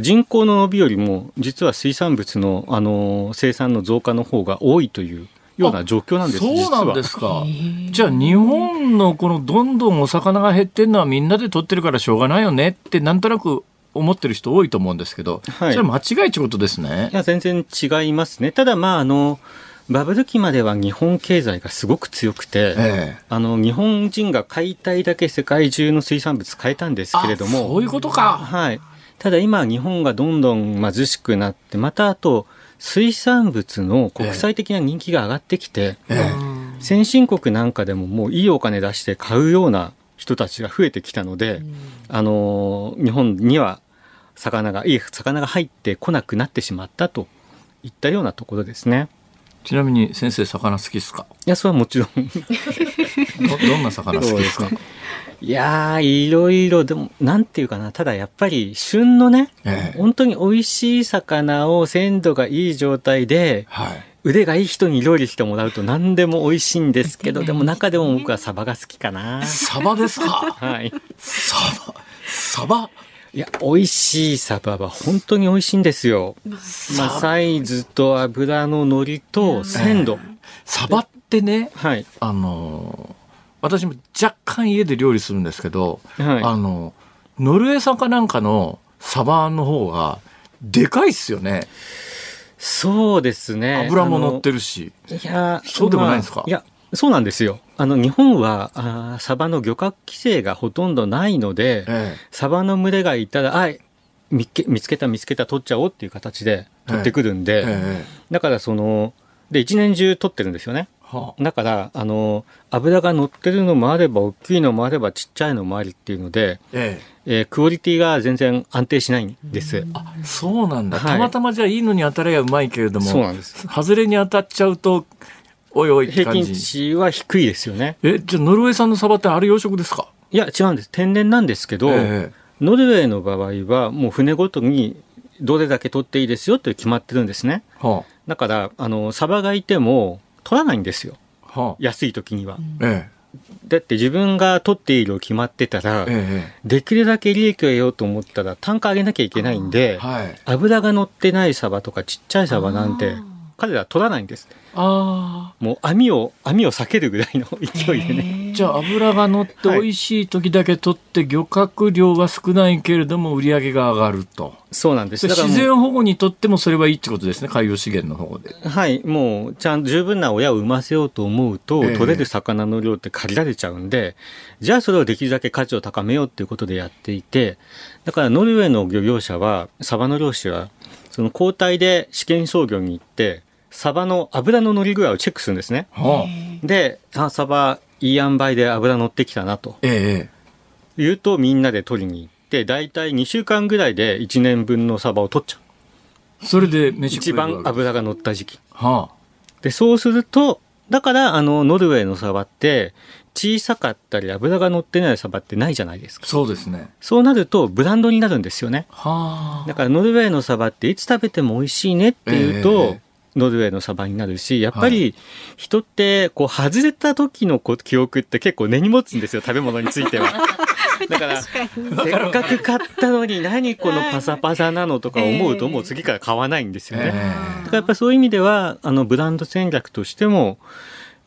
人口の伸びよりも実は水産物のあの生産の増加の方が多いというような状況なんです
そうなんですか。じゃあ日本のこのどんどんお魚が減ってるのはみんなで取ってるからしょうがないよねってなんとなく思ってる人多いと思うんですけど、はい、それ間違いってことですね。
いや全然違いますね。ただまああのバブル期までは日本経済がすごく強くて、ええ、あの日本人が買いたいだけ世界中の水産物買えたんですけれども
そういうことか、
はい、ただ今日本がどんどん貧しくなってまたあと水産物の国際的な人気が上がってきて、ええ、先進国なんかでももういいお金出して買うような人たちが増えてきたので、うん、あの日本には魚がいい魚が入ってこなくなってしまったといったようなところですね。
ちなみに先生魚好きですか？
いやそれはもちろん。
どんな魚好きですか
いやいろいろ、でも、なんていうかな、ただやっぱり、旬のね、ええ、本当に美味しい魚を鮮度がいい状態で、はい、腕がいい人に料理してもらうと何でも美味しいんですけど、でも中でも僕はサバが好きかな。
サバですか？
はい。
サバ、サバ？
いや、美味しいサバは本当に美味しいんですよ。まあ、サイズと脂の乗りと鮮度。え
サバってね、
はい。
あのー私も若干家で料理するんですけど、はい、あの、ノルウェー産かなんかのサバの方が、でかいっすよね。
そうですね。
油も乗ってるし。
いや、
そうでもないですか、
まあ、いや、そうなんですよ。あの、日本は、あサバの漁獲規制がほとんどないので、ええ、サバの群れがいたら、あ見見つけた見つけた取っちゃおうっていう形で取ってくるんで、え、だからその、で、一年中取ってるんですよね。はあ、だからあの油が乗ってるのもあれば大きいのもあればちっちゃいのもありっていうので、ええ。えー、クオリティが全然安定しないんです。
あそうなんだ、はい、たまたまじゃあいいのに当たりゃうまいけれども
そうなんです。
外れに当たっちゃうとおいおい
平均値は低いですよね。
えじゃあノルウェー産のサバってあれ養殖ですか？
いや違うんです。天然なんですけど、え。ノルウェーの場合はもう船ごとにどれだけ取っていいですよって決まってるんですね。はあ、だからあのサバがいても取らないんですよ。はあ、安い時には。ええ。だって自分が取っているを決まってたら、ええ、できるだけ利益を得ようと思ったら単価上げなきゃいけないんで、はい、油が乗ってないサバとかちっちゃいサバなんて彼らは取らないんです。あもう網を網を避けるぐらいの勢いでね。
じゃあ油が乗って美味しい時だけ取って、漁獲量は少ないけれども売り上げが上がると。
そうなんです。
自然保護にとってもそれはいいってことですね。海洋資源の方で。
はい、もうちゃんと十分な親を産ませようと思うと、えー、取れる魚の量って限られちゃうんで、じゃあそれをできるだけ価値を高めようっていうことでやっていて、だからノルウェーの漁業者はサバの漁師はその交代で試験操業に行って。サバの油の乗り具合をチェックするんですね。はあ、で、あ、サバいい塩梅で油乗ってきたなと。ええ。言うとみんなで取りに行っって大体2週間ぐらいで1年分のサバを取っちゃ
う。それで
飯一番脂が乗った時期。はあ、で、そうすると、だから、あの、ノルウェーのサバって、小さかったり脂が乗ってないサバってないじゃないですか。
そうですね。
そうなるとブランドになるんですよね。はあ。だからノルウェーのサバっていつ食べても美味しいねっていうと、えー、ノルウェーのサバになるし、やっぱり人ってこう外れた時の記憶って結構根に持つんですよ、食べ物については。だから、せっかく買ったのに何このパサパサなのとか思うともう次から買わないんですよね。だからやっぱそういう意味では、あのブランド戦略としても、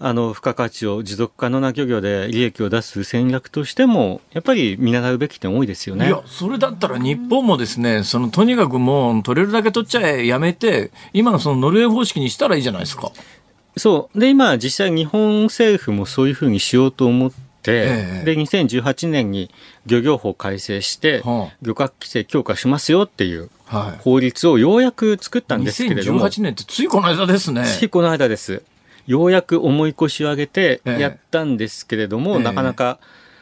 あの、付加価値を持続可能な漁業で利益を出す戦略としても、やっぱり見習うべき点多いですよね。
いや、それだったら日本もですね、そのとにかくもう取れるだけ取っちゃえ、やめて、今のそのノルウェー方式にしたらいいじゃないですか。
そう。で、今、実際日本政府もそういうふうにしようと思って、ええ、で、2018年に漁業法改正して、はあ、漁獲規制強化しますよっていう法律をようやく作ったんですけれども。
2018年ってついこの間ですね。
ついこの間です。ようやく重い腰を上げてやったんですけれども、えー、なかなか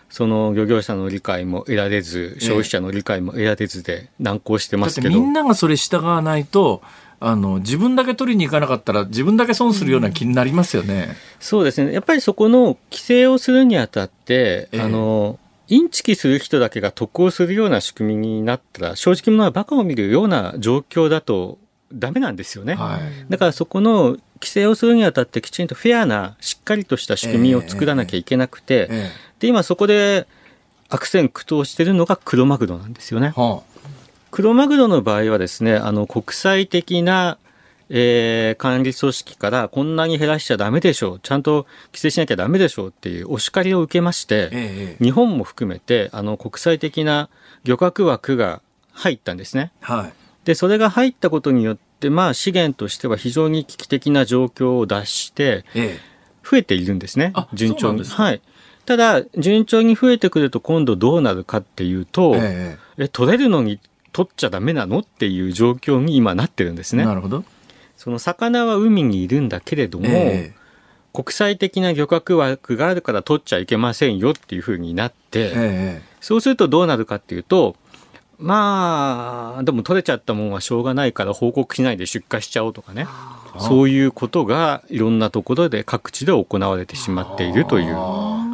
その漁業者の理解も得られず、消費者の理解も得られずで難航してますけど。
みんながそれ従わないと、あの自分だけ取りに行かなかったら自分だけ損するような気になりますよね、うん、
そうですね。やっぱりそこの規制をするにあたって、えー、あのインチキする人だけが得をするような仕組みになったら正直者はバカを見るような状況だとダメなんですよね、はい、だからそこの規制をするにあたってきちんとフェアなしっかりとした仕組みを作らなきゃいけなくて、えーえー、で今そこで悪戦苦闘してるのがクロマグロなんですよね。はあ、クロマグロの場合はですねあの国際的なえー、管理組織からこんなに減らしちゃダメでしょう、ちゃんと規制しなきゃダメでしょうっていうお叱りを受けまして、ええ、日本も含めてあの国際的な漁獲枠が入ったんですね。はい、でそれが入ったことによっで、まあ、資源としては非常に危機的な状況を脱して、増えているんですね、順調に。はい。ただ、順調に増えてくると今度どうなるかっていうと、ええ、取れるのに取っちゃダメなのっていう状況に今なってるんですね。
なるほど。
その魚は海にいるんだけれども、え、国際的な漁獲枠があるから取っちゃいけませんよっていうふうになって、そうするとどうなるかっていうと、まあ、でも取れちゃったもんはしょうがないから報告しないで出荷しちゃおうとかね。そういうことがいろんなところで各地で行われてしまっているという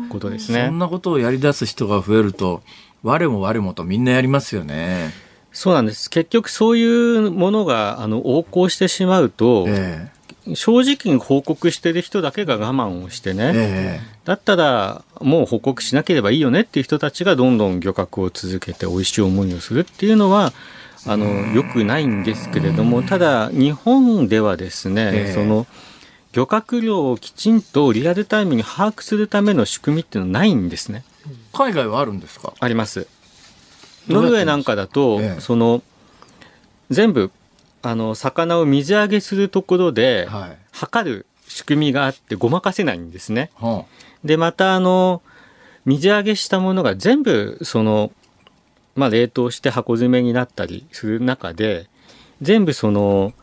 ことですね。
そんなことをやり出す人が増えると、我も我もとみんなやりますよね。
そうなんです。結局そういうものがあの横行してしまうと、え正直に報告してる人だけが我慢をしてね、えー、だったらもう報告しなければいいよねっていう人たちがどんどん漁獲を続けて美味しい思いをするっていうのはあのよくないんですけれどもただ日本ではですね、えー、その漁獲量をきちんとリアルタイムに把握するための仕組みっていうのはないんですね。
海外はあるんですか？
あります。ノルウェーなんかだと、えー、その全部あの魚を水揚げするところで、測る仕組みがあってごまかせないんですね。はあ、でまたあの水揚げしたものが全部その、まあ、冷凍して箱詰めになったりする中で全部その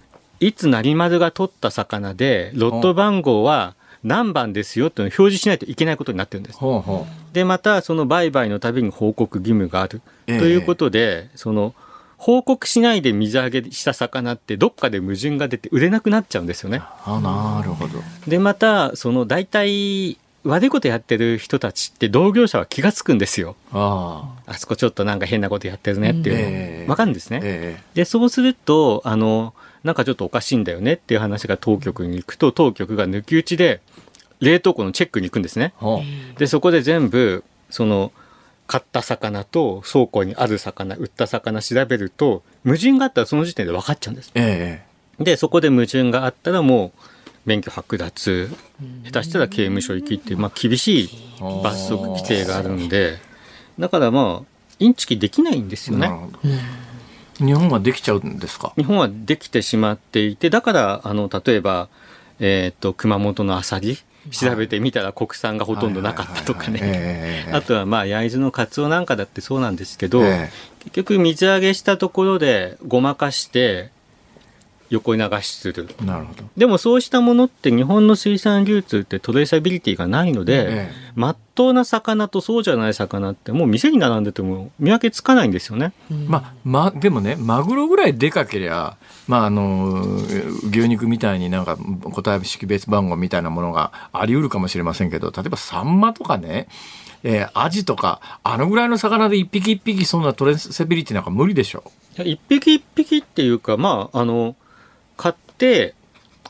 いつ成丸が取った魚でロット番号は何番ですよっていうのを表示しないといけないことになってるんです。はあ、でまたその売買のたびに報告義務がある。ということで、えー、その報告しないで水揚げした魚ってどっかで矛盾が出て売れなくなっちゃうんですよね。
あなるほど。
でまたその大体悪いことやってる人たちって同業者は気が付くんですよ。ああそこちょっとなんか変なことやってるねっていうの分かるんですね。えー、でそうするとあのなんかちょっとおかしいんだよねっていう話が当局に行くと当局が抜き打ちで冷凍庫のチェックに行くんですね。でそこで全部その買った魚と倉庫にある魚、売った魚調べると、矛盾があったらその時点で分かっちゃうんです。ええ、で、そこで矛盾があったらもう、免許剥奪、下手したら刑務所行きっていう、まあ、厳しい罰則規定があるんで、だからまあ、インチキできないんですよね。
日本はできちゃうんですか？
日本はできてしまっていて、だから、あの、例えば、えっ、ー、と、熊本のアサリ、調べてみたら国産がほとんどなかったとかね。あとはまあ焼津のカツオなんかだってそうなんですけど、結局水揚げしたところでごまかして、横流しする。
なるほど。
でもそうしたものって日本の水産流通ってトレーサビリティがないので、ま、っとうな魚とそうじゃない魚ってもう店に並んでても見分けつかないんですよね。
まあ、ま、でもね、マグロぐらいでかけりゃ、まあ、あの、牛肉みたいになんか個体識別番号みたいなものがあり得るかもしれませんけど、例えばサンマとかね、えー、アジとか、あのぐらいの魚で一匹一匹そんなトレーサビリティなんか無理でしょ。
一匹一匹っていうか、まあ、あの、買って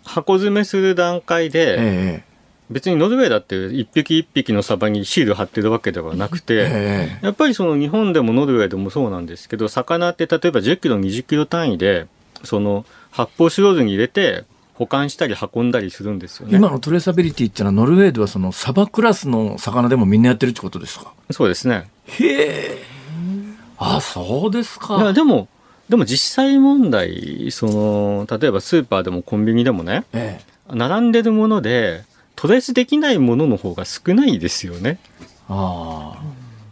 箱詰めする段階で、え別にノルウェーだって一匹一匹のサバにシール貼ってるわけではなくて、えやっぱりその日本でもノルウェーでもそうなんですけど魚って例えば10キロ20キロ単位でその発泡スチロールに入れて保管したり運んだりするんですよね。
今のトレーサビリティっていうのはノルウェーではそのサバクラスの魚でもみんなやってるってことですか？
そうですね。
へえ。あそうですか。
いやでもでも実際問題、その、例えばスーパーでもコンビニでもね、ええ、並んでるもので、トレースできないものの方が少ないですよね。ああ。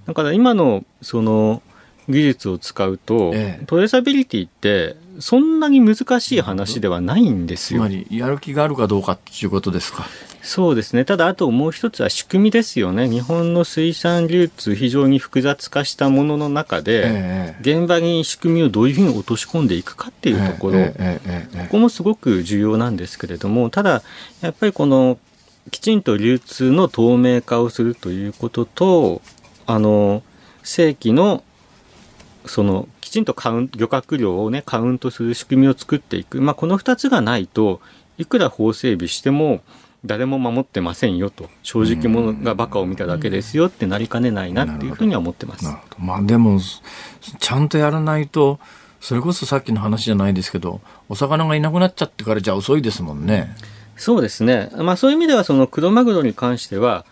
だから今の、その、技術を使うと、ええ、トレーサビリティってそんなに難しい話ではないんですよ。
つまりやる気があるかどうかっていうことですか。
そうですね。ただ、あともう一つは仕組みですよね。日本の水産流通、非常に複雑化したものの中で、えー、現場に仕組みをどういうふうに落とし込んでいくかっていうところ、えー、ここもすごく重要なんですけれども、ただ、やっぱりこの、きちんと流通の透明化をするということと、あの、正規の、その、きちんとカウン漁獲量をね、カウントする仕組みを作っていく。まあ、この2つがないと、いくら法整備しても、誰も守ってませんよと正直者がバカを見ただけですよってなりかねないなっていうふうには思ってます。
まあでもちゃんとやらないとそれこそさっきの話じゃないですけどお魚がいなくなっちゃってからじゃ遅いですもんね。
そうですね。まあそういう意味ではそのクロマグロに関しては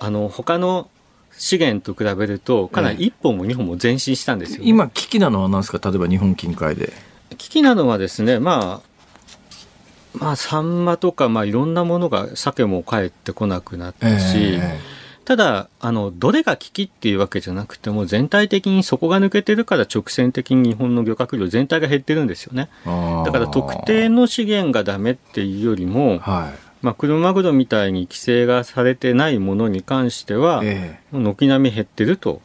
あの他の資源と比べるとかなり1本も2本も前進したんですよ、ね、
今危機なのは何ですか？例えば日本近海で。
危機なのはですねまあまあ、サンマとか、まあ、いろんなものが、鮭も帰ってこなくなったし、えー、ただ、あの、どれが危機っていうわけじゃなくても、全体的に底が抜けてるから直線的に日本の漁獲量全体が減ってるんですよね。だから特定の資源がダメっていうよりも、はい、まあ、クロマグロみたいに規制がされてないものに関しては、えー、軒並み減ってると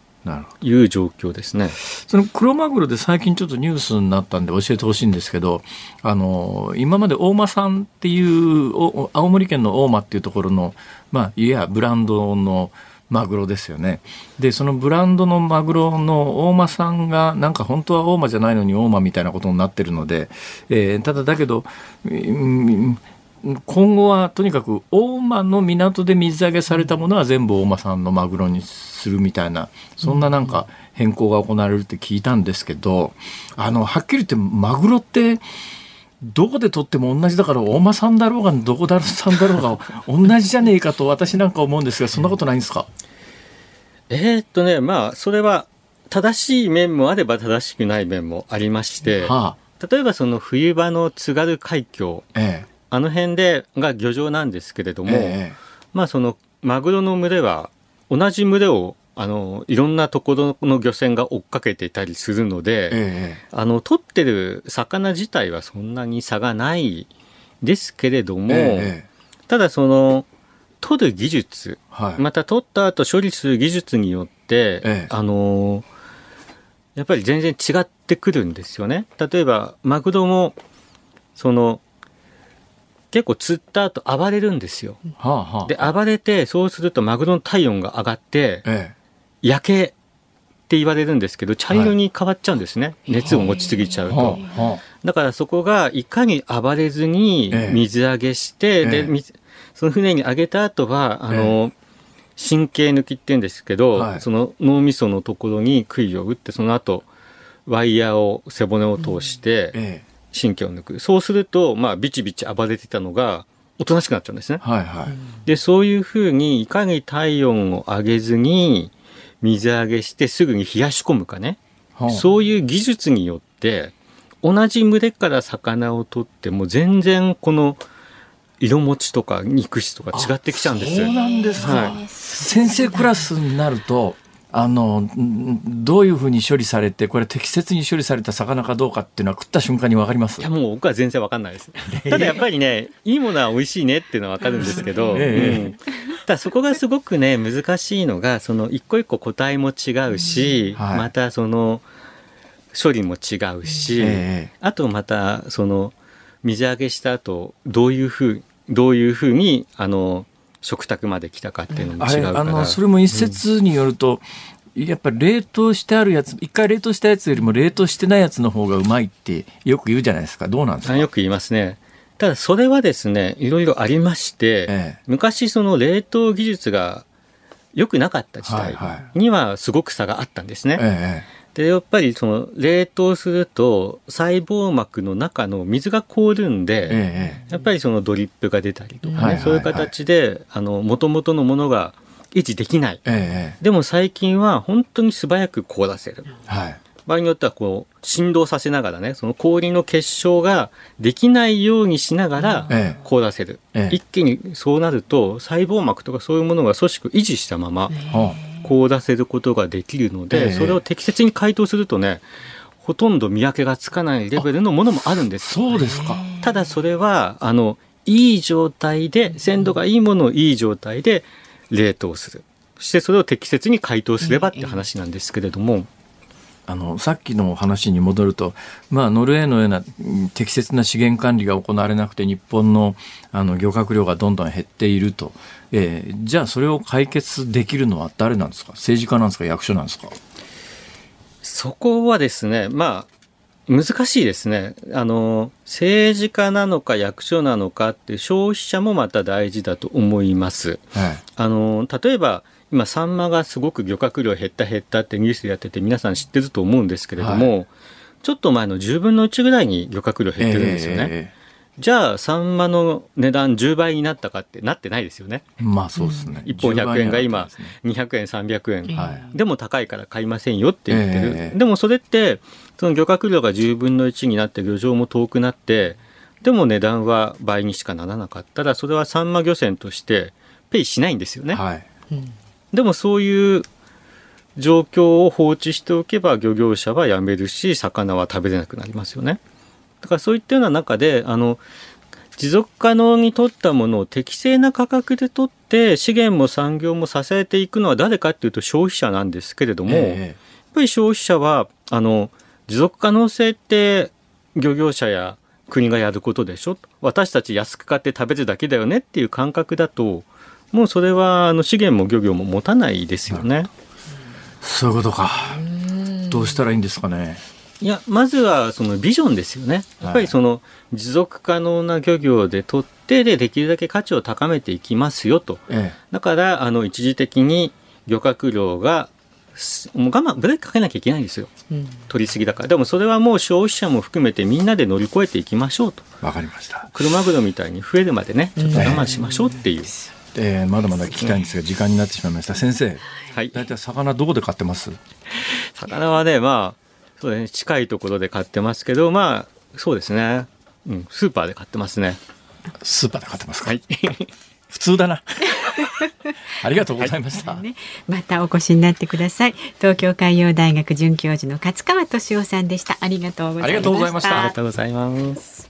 いう状況ですね。
そのクロマグロで最近ちょっとニュースになったんで教えてほしいんですけど、あの、今まで大間さんっていう、青森県の大間っていうところの、まあ、いや、ブランドの、マグロですよね。で、そのブランドのマグロの大間さんが、なんか本当は大間じゃないのに大間みたいなことになってるので、えー、ただだけど、うん今後はとにかく大間の港で水揚げされたものは全部大間産のマグロにするみたいなそんななんか変更が行われるって聞いたんですけどあのはっきり言ってマグロってどこで取っても同じだから大間産だろうがどこだ産だろうが同じじゃねえかと私なんか思うんですがそんなことないんですか？
えー、っとねまあそれは正しい面もあれば正しくない面もありまして、はあ、例えばその冬場の津軽海峡、ええあの辺でが漁場なんですけれども、えまあそのマグロの群れは同じ群れをあのいろんなところの漁船が追っかけていたりするので、えあの取ってる魚自体はそんなに差がないですけれども、え、ただその取る技術、はい、また取った後処理する技術によって、あのやっぱり全然違ってくるんですよね。例えばマグロもその結構釣った後暴れるんですよ。はあはあ、で、暴れて、そうするとマグロの体温が上がって、ええ、焼けって言われるんですけど、茶色に変わっちゃうんですね。はい、熱を持ちすぎちゃうと。はあはあ、だからそこがいかに暴れずに水揚げして、え、で、その船に揚げた後は、あの、神経抜きって言うんですけど、はい、その脳みそのところに杭を打って、その後、ワイヤーを背骨を通して、神経を抜く。そうすると、まあ、ビチビチ暴れてたのが、おとなしくなっちゃうんですね。はいはい。で、そういうふうに、いかに体温を上げずに、水揚げしてすぐに冷やし込むかね。はあ、そういう技術によって、同じ群れから魚を取っても全然この色持ちとか肉質とか違ってきちゃうんです。
そうなんですか。はい、先生クラスになるとあのどういうふうに処理されてこれ適切に処理された魚かどうかっていうのは食った瞬間に分かります？
いやもう僕は全然分かんないです。ただやっぱりねいいものは美味しいねっていうのは分かるんですけど、ええ、うん、ただそこがすごくね難しいのがその一個一個個体も違うし、はい、またその処理も違うし、え、あとまたその水揚げした後どういうふうどういうふうにあの食卓まで来たかっていうのも違うから、あの
それも一説によると、うん、やっぱり冷凍してあるやつ一回冷凍したやつよりも冷凍してないやつの方がうまいってよく言うじゃないですか。どうなんですか？
よく言いますね。ただそれはですねいろいろありまして、ええ、昔その冷凍技術が良くなかった時代にはすごく差があったんですね、えでやっぱりその冷凍すると細胞膜の中の水が凍るんで、ええ、やっぱりそのドリップが出たりとかね、はいはいはい、そういう形でもともとのものが維持できない、え、でも最近は本当に素早く凍らせる、はい、場合によってはこう振動させながらねその氷の結晶ができないようにしながら凍らせる、一気にそうなると細胞膜とかそういうものが組織を維持したまま、凍らせることができるので、それを適切に解凍するとねほとんど見分けがつかないレベルのものもあるんです。
そうですか。
ただそれはあのいい状態で鮮度がいいものをいい状態で冷凍する。そしてそれを適切に解凍すればって話なんですけれども、
あのさっきの話に戻ると、まあ、ノルウェーのような適切な資源管理が行われなくて日本のあの漁獲量がどんどん減っていると、えー、じゃあそれを解決できるのは誰なんですか？政治家なんですか？役所なんですか？
そこはですねまあ難しいですね。あの政治家なのか役所なのかって消費者もまた大事だと思います。はい、あの例えば今サンマがすごく漁獲量減った減ったってニュースでやってて皆さん知ってると思うんですけれども、はい、ちょっと前の10分の1ぐらいに漁獲量減ってるんですよね。えーじゃあ、サンマの値段10倍になったかってなってないですよね。
まあそうですね。
1本100円が今200円、300円、はい、でも高いから買いませんよって言ってる。えー、でもそれって、その漁獲量が10分の1になって漁場も遠くなって、でも値段は倍にしかならなかったら、それはサンマ漁船としてペイしないんですよね。はい、でもそういう状況を放置しておけば漁業者は辞めるし魚は食べれなくなりますよね。だからそういったような中であの持続可能に取ったものを適正な価格で取って資源も産業も支えていくのは誰かっていうと消費者なんですけれども、ええ、やっぱり消費者はあの持続可能性って漁業者や国がやることでしょ？私たち安く買って食べるだけだよねっていう感覚だともうそれはあの資源も漁業も持たないですよね。
そういうことか。どうしたらいいんですかね。
いやまずはそのビジョンですよね。やっぱりその持続可能な漁業で取ってでできるだけ価値を高めていきますよと。ええ、だからあの一時的に漁獲量がもう我慢ブレーキかけなきゃいけないんですよ、うん、取りすぎだからでもそれはもう消費者も含めてみんなで乗り越えていきましょうと
わかりました
車マグロみたいに増えるまでねちょっと我慢しましょうっていう、うん
えー、まだまだ聞きたいんですが時間になってしまいました。先生、はい、大体魚どこで買ってます？
魚はねまあそうね。近いところで買ってますけどまあそうですね、うん、スーパーで買ってますね。
スーパーで買ってますか、はい、普通だな。ありがとうございました、はい、
またお越しになってください。東京海洋大学准教授の勝川俊夫さんでした。ありがとうございました。ありがとうございました。
ありがとうございます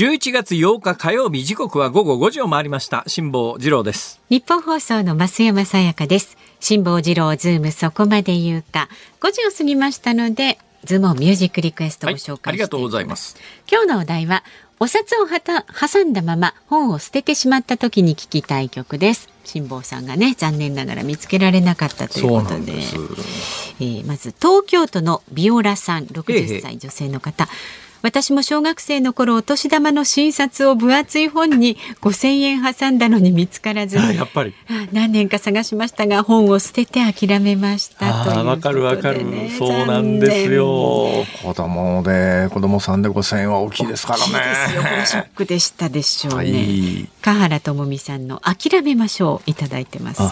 11月8日火曜日時刻は午後5時を回りました。辛坊治郎です。
ニッポン放送の増山さやかです。辛坊治郎ズームそこまで言うか。5時を過ぎましたのでズームミュージックリクエストを紹介、はい、あ
りがとうございます。
今日のお題はお札をはた挟んだまま本を捨ててしまった時に聞きたい曲です。辛坊さんがね残念ながら見つけられなかったということで。えー、まず東京都のビオラさん60歳女性の方、私も小学生の頃お年玉の診察を分厚い本に5000円挟んだのに見つからず
やっぱり。
何年か探しましたが本を捨てて諦めましたという
わかるわかる。そうなんですよ。子供で子供さんで5000円は大きいですからね。
ショックでしたでしょうね、はい、香原智美さんの諦めましょういただいてます。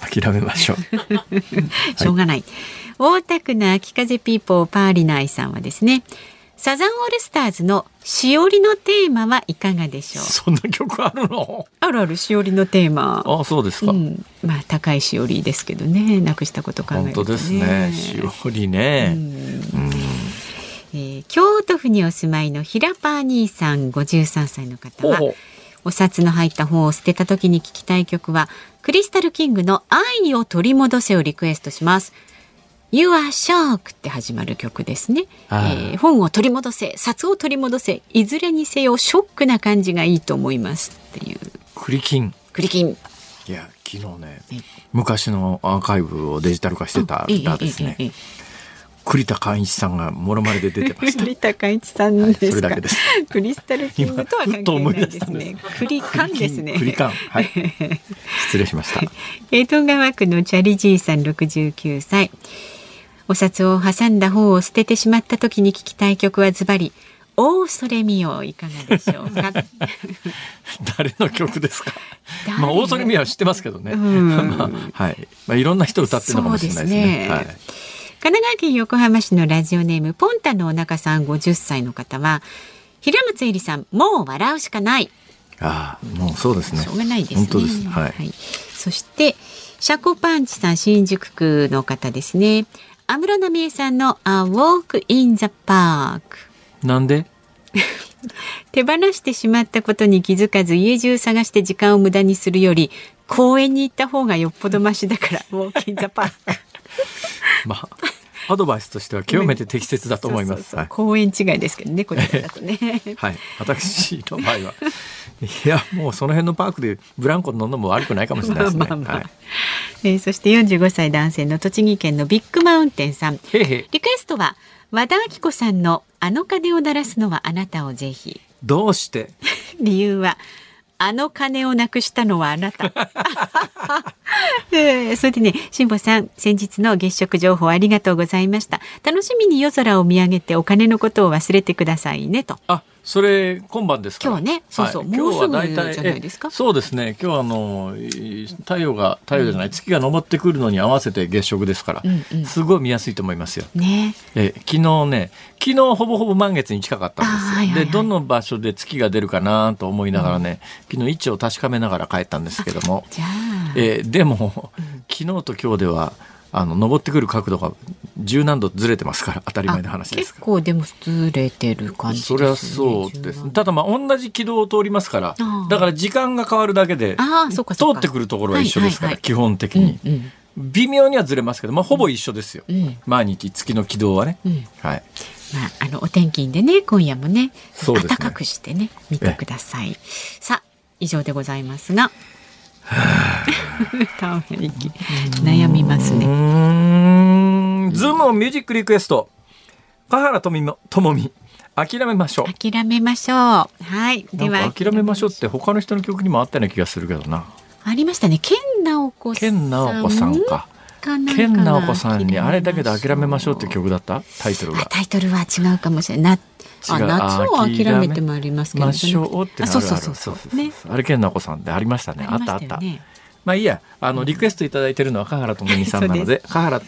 諦めましょう。
しょうがない、はい、大田区の秋風ピーポーパーリナイさんはですねサザンオールスターズのしおりのテーマはいかがでしょう？
そんな曲あるの？
あるあるしおりのテーマ。
あ、そうですか。う
ん、まあ高いしおりですけどね、なくしたこと考えると、ね、
本当ですね。しおりね。うん、
えー、京都府にお住まいのひらぱー兄さん53歳の方は。お札の入った本を捨てた時に聞きたい曲はクリスタルキングの愛を取り戻せをリクエストします You are shock って始まる曲ですね、えー、本を取り戻せ札を取り戻せいずれにせよショックな感じがいいと思いますっていう
クリキン
クリキン
いや昨日ね昔のアーカイブをデジタル化してたらですね、栗田寛一さんがもろまれで出てました。
栗田寛一さんです、はい、
それだけです。
クリスタルキングとは関係ないですね。栗寛ですね。
栗寛。はい。失礼しました。
江戸川区のチャリじいさん69歳。お札を挟んだ方を捨ててしまった時に聞きたい曲はズバリ「おおそれみよ」いかがでしょうか？
誰の曲ですか？まあ、オーソレミアは知ってますけどね。まあ、はい。まあ、いろんな人歌ってるのかもしれないですね。すねはい、神
奈川県横浜市のラジオネーム、ポンタのお腹さん50歳の方は、平松絵里さん、もう笑うしかない。
ああ、もうそうですね。
しょうがないですね。
本当です。はい。はい、
そして、シャコパンチさん、新宿区の方ですね。安室奈美恵さんの A Walk in the Park
なんで？
手放してしまったことに気づかず家中探して時間を無駄にするより公園に行った方がよっぽどマシだからウォーキンザパーク
まあアドバイスとしては極めて適切だと思います。
公園違いですけどね、これだとね。
はい、私の場合は。いや、もうその辺のパークでブランコ乗るのも悪くないかもしれないですね。まあまあまあ、はい、
えー、そして45歳男性の栃木県のビッグマウンテンさん。へへリクエストは和田アキ子さんのあの鐘を鳴らすのはあなたをぜひ。
どうして？
理由はあの金をなくしたのはあなた。え、それでね、辛坊さん、先日の月食情報ありがとうございました。楽しみに夜空を見上げてお金のことを忘れてくださいねと。
あ、それ今晩です
今日ね、そうそう、はい、今日は大体じゃないですか。
そうですね。今日はあの太陽が太陽じゃない、月が昇ってくるのに合わせて月食ですから、うんうん、すごい見やすいと思いますよ。
ね。
え昨日ね、昨日ほぼほぼ満月に近かったんですよ。はいはいはい、でどの場所で月が出るかなと思いながらね、うん、昨日位置を確かめながら帰ったんですけども、
じゃ
あえでも、うん、昨日と今日では。あの登ってくる角度が十何度ずれてますから当たり前の話です
結構でもずれてる感じ、ね、
それはそうです。ただまあ同じ軌道を通りますからだから時間が変わるだけで通ってくるところは一緒ですから、基本的に、うんうん、微妙にはずれますけどまあほぼ一緒ですよ、うん、毎日月の軌道はね、はい。
まあ、あのお天気でね今夜もね。暖かくしてね見てください。さあ以上でございますが 悩みますね。
ズームをミュージックリクエスト。香原とみも、ともみ。諦めましょう。
諦めましょう。はい。
では。諦めましょうって他の人の曲にもあったような気がするけどな。
ありましたね。健直子
さん。健直子さんか。健直子さんにあれだけで諦めましょうって曲だった？タイトルが。
タイトルは違うかもしれない。あ夏を諦めてもありますけど、ね、
ってそうそうそうそう。ね、あれ健直子さんってありましたねあった。あった、まあいいやあのリクエスト頂いてるのは香原智美さんなので香原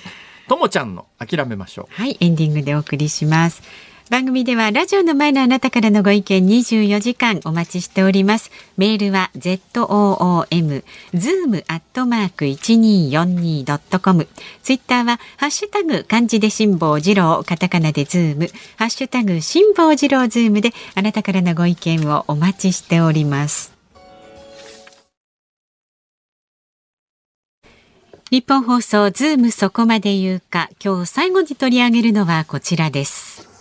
ともちゃんの諦めましょう。
はいエンディングでお送りします番組ではラジオの前のあなたからのご意見24時間お待ちしております。メールは zoom zoom アットマーク 1242.com ツイッターはハッシュタグ漢字で辛坊治郎カタカナでズームハッシュタグ辛坊治郎ズームであなたからのご意見をお待ちしております。ニッポン放送ズームそこまで言うか今日最後に取り上げるのはこちらです。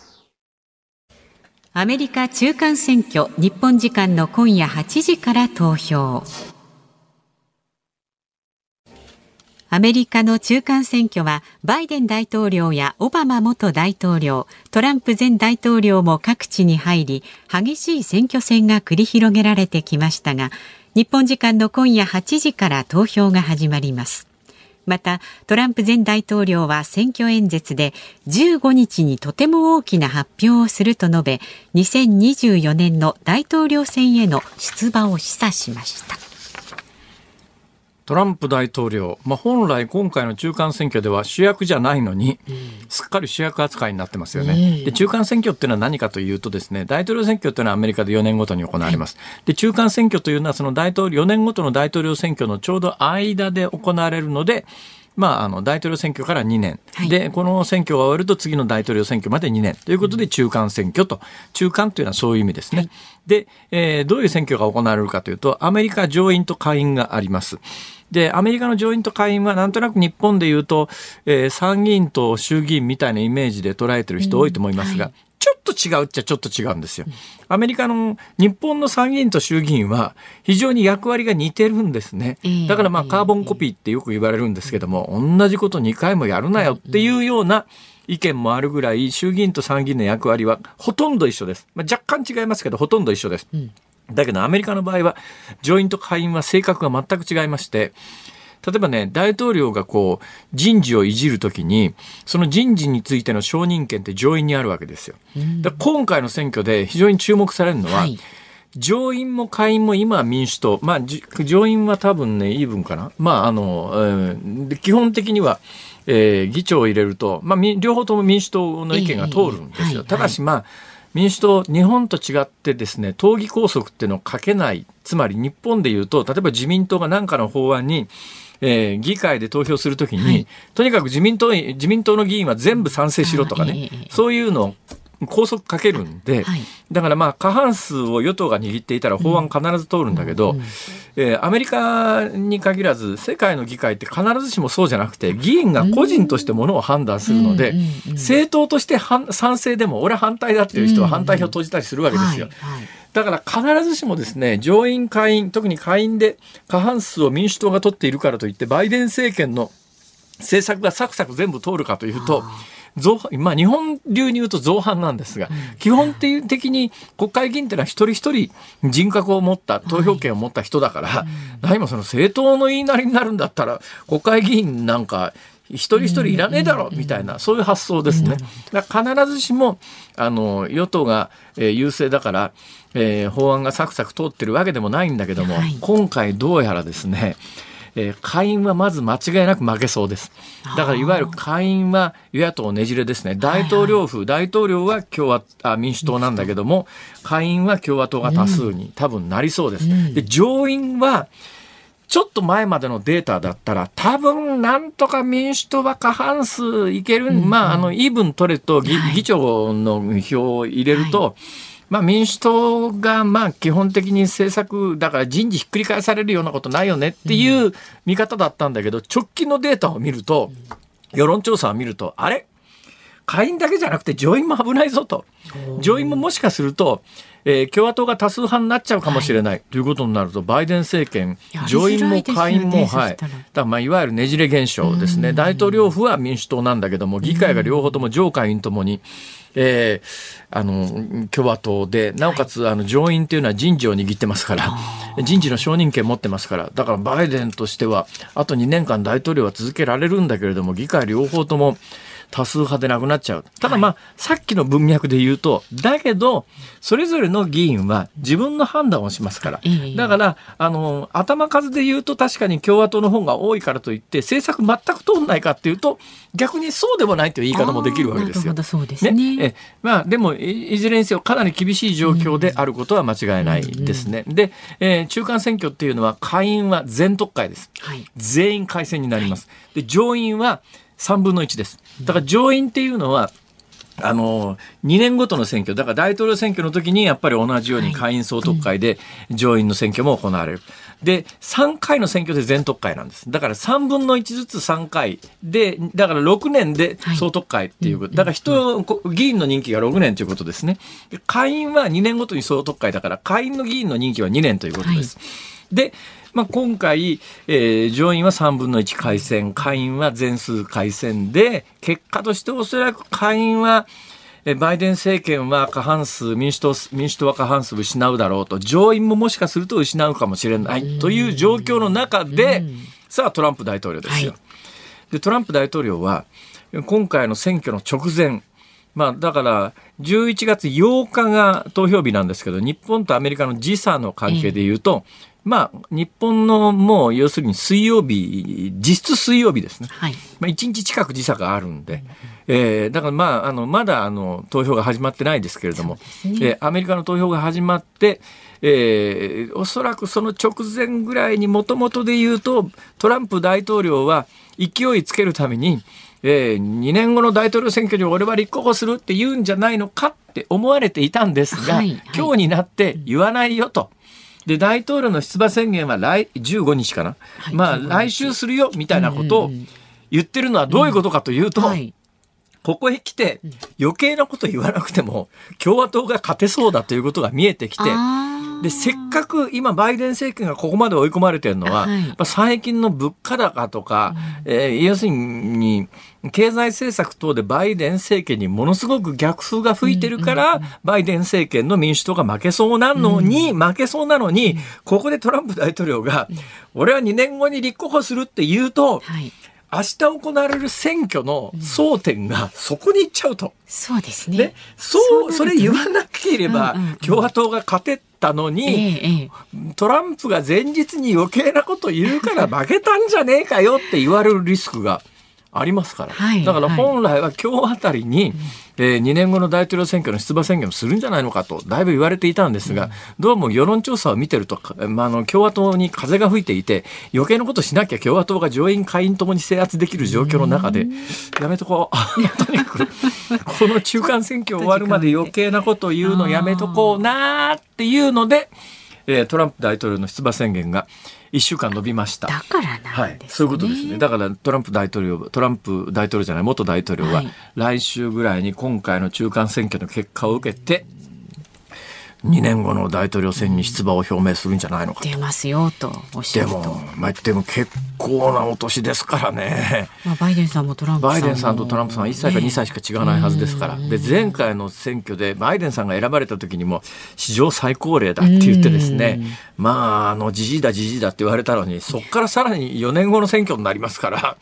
アメリカ中間選挙日本時間の今夜8時から投票。アメリカの中間選挙はバイデン大統領やオバマ元大統領トランプ前大統領も各地に入り激しい選挙戦が繰り広げられてきましたが日本時間の今夜8時から投票が始まります。またトランプ前大統領は選挙演説で15日にとても大きな発表をすると述べ2024年の大統領選への出馬を示唆しました。
トランプ大統領、まあ、本来今回の中間選挙では主役じゃないのに、うん、すっかり主役扱いになってますよね、で中間選挙っていうのは何かというとですね大統領選挙っていうのはアメリカで4年ごとに行われます、で中間選挙というのはその大統領4年ごとの大統領選挙のちょうど間で行われるのでまあ、あの大統領選挙から2年、はい、でこの選挙が終わると次の大統領選挙まで2年。ということで中間選挙と。中間というのはそういう意味ですね。はい、で、えー、どういう選挙が行われるかというとアメリカ上院と下院があります。で、アメリカの上院と下院はなんとなく日本で言うと、えー、参議院と衆議院みたいなイメージで捉えてる人多いと思いますが、うん。はい、ちょっと違うっちゃちょっと違うんですよ。アメリカの日本の参議院と衆議院は非常に役割が似てるんですね。だからまあカーボンコピーってよく言われるんですけども、同じこと2回もやるなよっていうような意見もあるぐらい衆議院と参議院の役割はほとんど一緒です。まあ、若干違いますけどほとんど一緒です。うんだけどアメリカの場合は上院と下院は性格が全く違いまして、例えばね、大統領がこう、人事をいじるときに、その人事についての承認権って上院にあるわけですよ。だ今回の選挙で非常に注目されるのは、はい、上院も下院も今は民主党、まあ、上院は多分ね、イーブンかな。まあ、あの、えー、基本的には、えー、議長を入れると、まあ、両方とも民主党の意見が通るんですよ。えーはい、ただし、まあ、民主党、日本と違ってですね、党議拘束っていうのをかけない。つまり日本で言うと、例えば自民党が何かの法案に、えー、議会で投票するときに、はい、とにかく自民党、自民党の議員は全部賛成しろとかね、そういうのを拘束かけるんで、はい、だからまあ過半数を与党が握っていたら法案必ず通るんだけど、うん、えー、アメリカに限らず世界の議会って必ずしもそうじゃなくて議員が個人としてものを判断するので、政党として賛成でも俺反対だっていう人は反対票を投じたりするわけですよ。だから必ずしもですね、上院下院、特に下院で過半数を民主党が取っているからといって、バイデン政権の政策がサクサク全部通るかというと、造まあ、日本流に言うと造反なんですが、基本的に国会議員っていうのは一人一人人格を持った投票権を持った人だから、何もその政党の言いなりになるんだったら国会議員なんか一人一人いらねえだろみたいなそういう発想ですね。だ必ずしもあの与党が、えー、優勢だから、えー、法案がサクサク通ってるわけでもないんだけども、はい、今回どうやらですねえー、下院はまず間違いなく負けそうです。だからいわゆる下院は与野党ねじれですね。大統領府、大統領は共和あ民主党なんだけども、下院は共和党が多数に多分なりそうです。で上院はちょっと前までのデータだったら、多分なんとか民主党は過半数いける、まあ、あの、イーブン取れと議,、議長の票を入れると、はい。まあ、民主党がまあ基本的に政策だから人事ひっくり返されるようなことないよねっていう見方だったんだけど直近のデータを見ると世論調査を見るとあれ？下院だけじゃなくて上院も危ないぞと。上院ももしかするとえー、共和党が多数派になっちゃうかもしれない、はい、ということになるとバイデン政権上院も下院も、はい、だまあいわゆるねじれ現象ですね。大統領府は民主党なんだけども議会が両方とも上下院ともに、えー、あの共和党でなおかつあの上院というのは人事を握ってますから、人事の承認権持ってますからだからバイデンとしてはあと2年間大統領は続けられるんだけれども議会両方とも多数派でなくなっちゃう。ただまあ、はい、さっきの文脈で言うと、だけど、それぞれの議員は自分の判断をしますから。だから、あの、頭数で言うと確かに共和党の方が多いからといって、政策全く通んないかっていうと、逆にそうでもないという言い方もできるわけですよ。
そうですね。ね
えまあ、でもい、ずれにせよかなり厳しい状況であることは間違いないですね。うんうん、で、えー、中間選挙っていうのは下院は全特会です。はい、全員改選になります。で、上院は3分の1です。だから上院っていうのは、あの、2年ごとの選挙、だから大統領選挙の時にやっぱり同じように下院総督会で上院の選挙も行われる。で、3回の選挙で全特会なんです。だから3分の1ずつ3回で、だから6年で総特会っていうこと。だから人、議員の任期が6年ということですね。下院は2年ごとに総特会だから、下院の議員の任期は2年ということです。で、まあ、今回、えー、上院は3分の1改選、下院は全数改選で、結果としておそらく下院は、バイデン政権は過半数、民主党、民主党は過半数失うだろうと、上院ももしかすると失うかもしれないという状況の中で、さあトランプ大統領ですよ。はい、で、トランプ大統領は、今回の選挙の直前、まあ、だから、11月8日が投票日なんですけど、日本とアメリカの時差の関係でいうと、まあ、日本のもう要するに水曜日、実質水曜日ですね。はい、まあ、1日近く時差があるんで、えー、だからまあ、あの、まだあの、投票が始まってないですけれども、ね。えー、アメリカの投票が始まって、えー、おそらくその直前ぐらいにもともとで言うと、トランプ大統領は勢いつけるために、えー、2年後の大統領選挙に俺は立候補するって言うんじゃないのかって思われていたんですが、はいはい、今日になって言わないよと。で大統領の出馬宣言は来15日かな、はい、まあ来週するよみたいなことを言ってるのはどういうことかというと、うん。はい、ここへ来て余計なこと言わなくても共和党が勝てそうだということが見えてきて。で、せっかく今バイデン政権がここまで追い込まれてるのは、はい、最近の物価高とか、うん、えー、要するに、経済政策等でバイデン政権にものすごく逆風が吹いてるから、バイデン政権の民主党が負けそうなのに、負けそうなのに、ここでトランプ大統領が、俺は2年後に立候補するって言うと、はい。明日行われる選挙の争点がそこに行っちゃうと。
そうですね。
そう、それ言わなければ共和党が勝てたのに、トランプが前日に余計なこと言うから負けたんじゃねえかよって言われるリスクがありますから、はい、だから本来は今日あたりに、えー、2年後の大統領選挙の出馬宣言をするんじゃないのかとだいぶ言われていたんですが、うん、どうも世論調査を見てると、まあ、あの共和党に風が吹いていて余計なことしなきゃ共和党が上院下院ともに制圧できる状況の中で、やめとこう。とにかくこの中間選挙終わるまで余計なことを言うのやめとこうなっていうので、えー、トランプ大統領の出馬宣言が1週間伸びました。
だからなんですね、はい。
そういうことですね。だからトランプ大統領、トランプ大統領じゃない、元大統領は、来週ぐらいに今回の中間選挙の結果を受けて、2年後の大統領選に出馬を表明するんじゃないのか
出ますよとおっしゃると。
でも、まあ、でも結構なお年ですからね、
まあ、バイデンさんもトランプ
さんバイデンさんとトランプさんは1歳か2歳しか違わないはずですから、で前回の選挙でバイデンさんが選ばれた時にも史上最高齢だって言ってですね。まああのじじいだじじいだって言われたのにそこからさらに4年後の選挙になりますから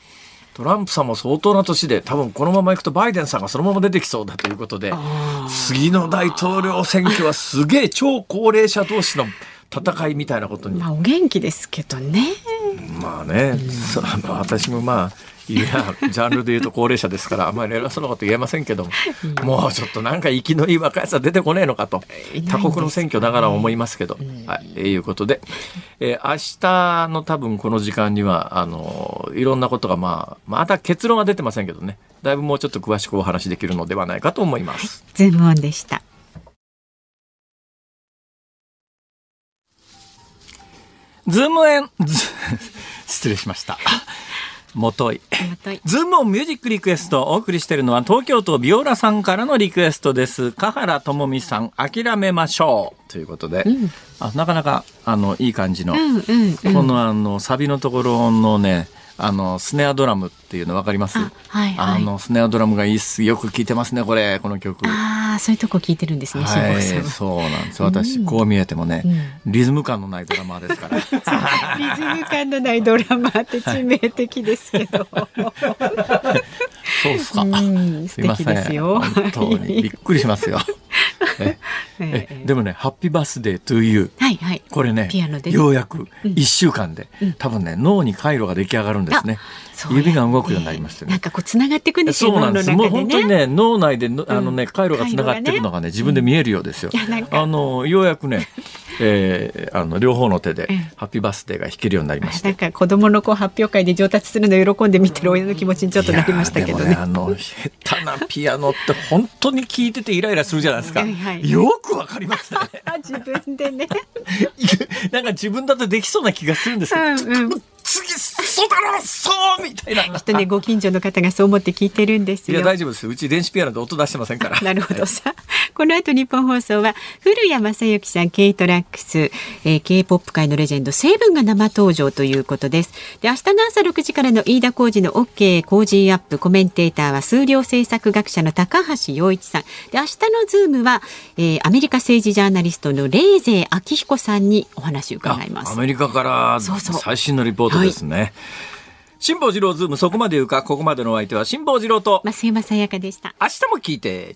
トランプさんも相当な年で多分このままいくとバイデンさんがそのまま出てきそうだということで次の大統領選挙はすげえ超高齢者同士の戦いみたいなことに。
まあお元気ですけどね。
まあね、うん、私もまあいやジャンルで言うと高齢者ですからあんまり偉そうなこと言えませんけども、もうちょっとなんか生きのいい若いやつは出てこねえのかと他国の選挙ながら思いますけど、はい、いうことで、えー、明日の多分この時間にはあのいろんなことがまあまだ結論は出てませんけどねだいぶもうちょっと詳しくお話できるのではないかと思います。
ズームオンでした
ズームエン、失礼しました。もとい。ズームオンミュージックリクエストをお送りしているのは東京都ビオラさんからのリクエストです。華原朋美さん、諦めましょう。ということで、うん、あなかなかあのいい感じの、うんうんうん、このあのサビのところのね、あのスネアドラムっていうの分かります？あはい、はい、あのスネアドラムがいいっす。よく聞いてますねこれこの曲。
ああそういうとこ聞いてるんですね。
はい、そうなんです。私、うん、こう見えてもね、うん、リズム感のないドラマーですから。リ
ズム感のないドラマーって致命的ですけど。
そうですか。すみません。本当に びっくりしますよ。えでもね「ハッピーバースデートゥーユー」はいはい、これねようやく1週間で、うん、多分ね脳に回路が出来上がるんですね。指が動くようになりましてね。
なんかこう繋がっていくんですよ
そうなんです。もう本当にね脳内であのね回路が繋がってるのがね自分で見えるようですよ。あのようやくね えー、あの両方の手でハッピーバースデーが弾けるようになりました。
なんか子供のこう発表会で上達するの喜んで見てる親の気持ちにちょっとなりましたけどね。ね
あの下手なピアノって本当に聞いててイライラするじゃないですか。はいはい、よくわかりますね。
自分でね。
なんか自分だとできそうな気がするんですよ。うんうん次そうだろそうみたいな。
きっとねご近所の方がそう思って聞いてるんです
いや大丈夫です。うち電子ピアノで音出してませんから。
なるほどさ、この後ニッポン放送は古家正亨さん K TRACKS、えー、K-POP 界のレジェンド SE7EN が生登場ということです。で明日の朝6時からの飯田浩二の OK 工事アップコメンテーターは数量政策学者の高橋洋一さん。で明日のズームは、えー、アメリカ政治ジャーナリストの冷泉彰彦さんにお話を伺います。
アメリカから最新のリポートですね。はい、辛坊治郎ズームそこまで言うか、ここまでのお相手は辛坊治郎と
増山さやかでした。
明日も聞いて。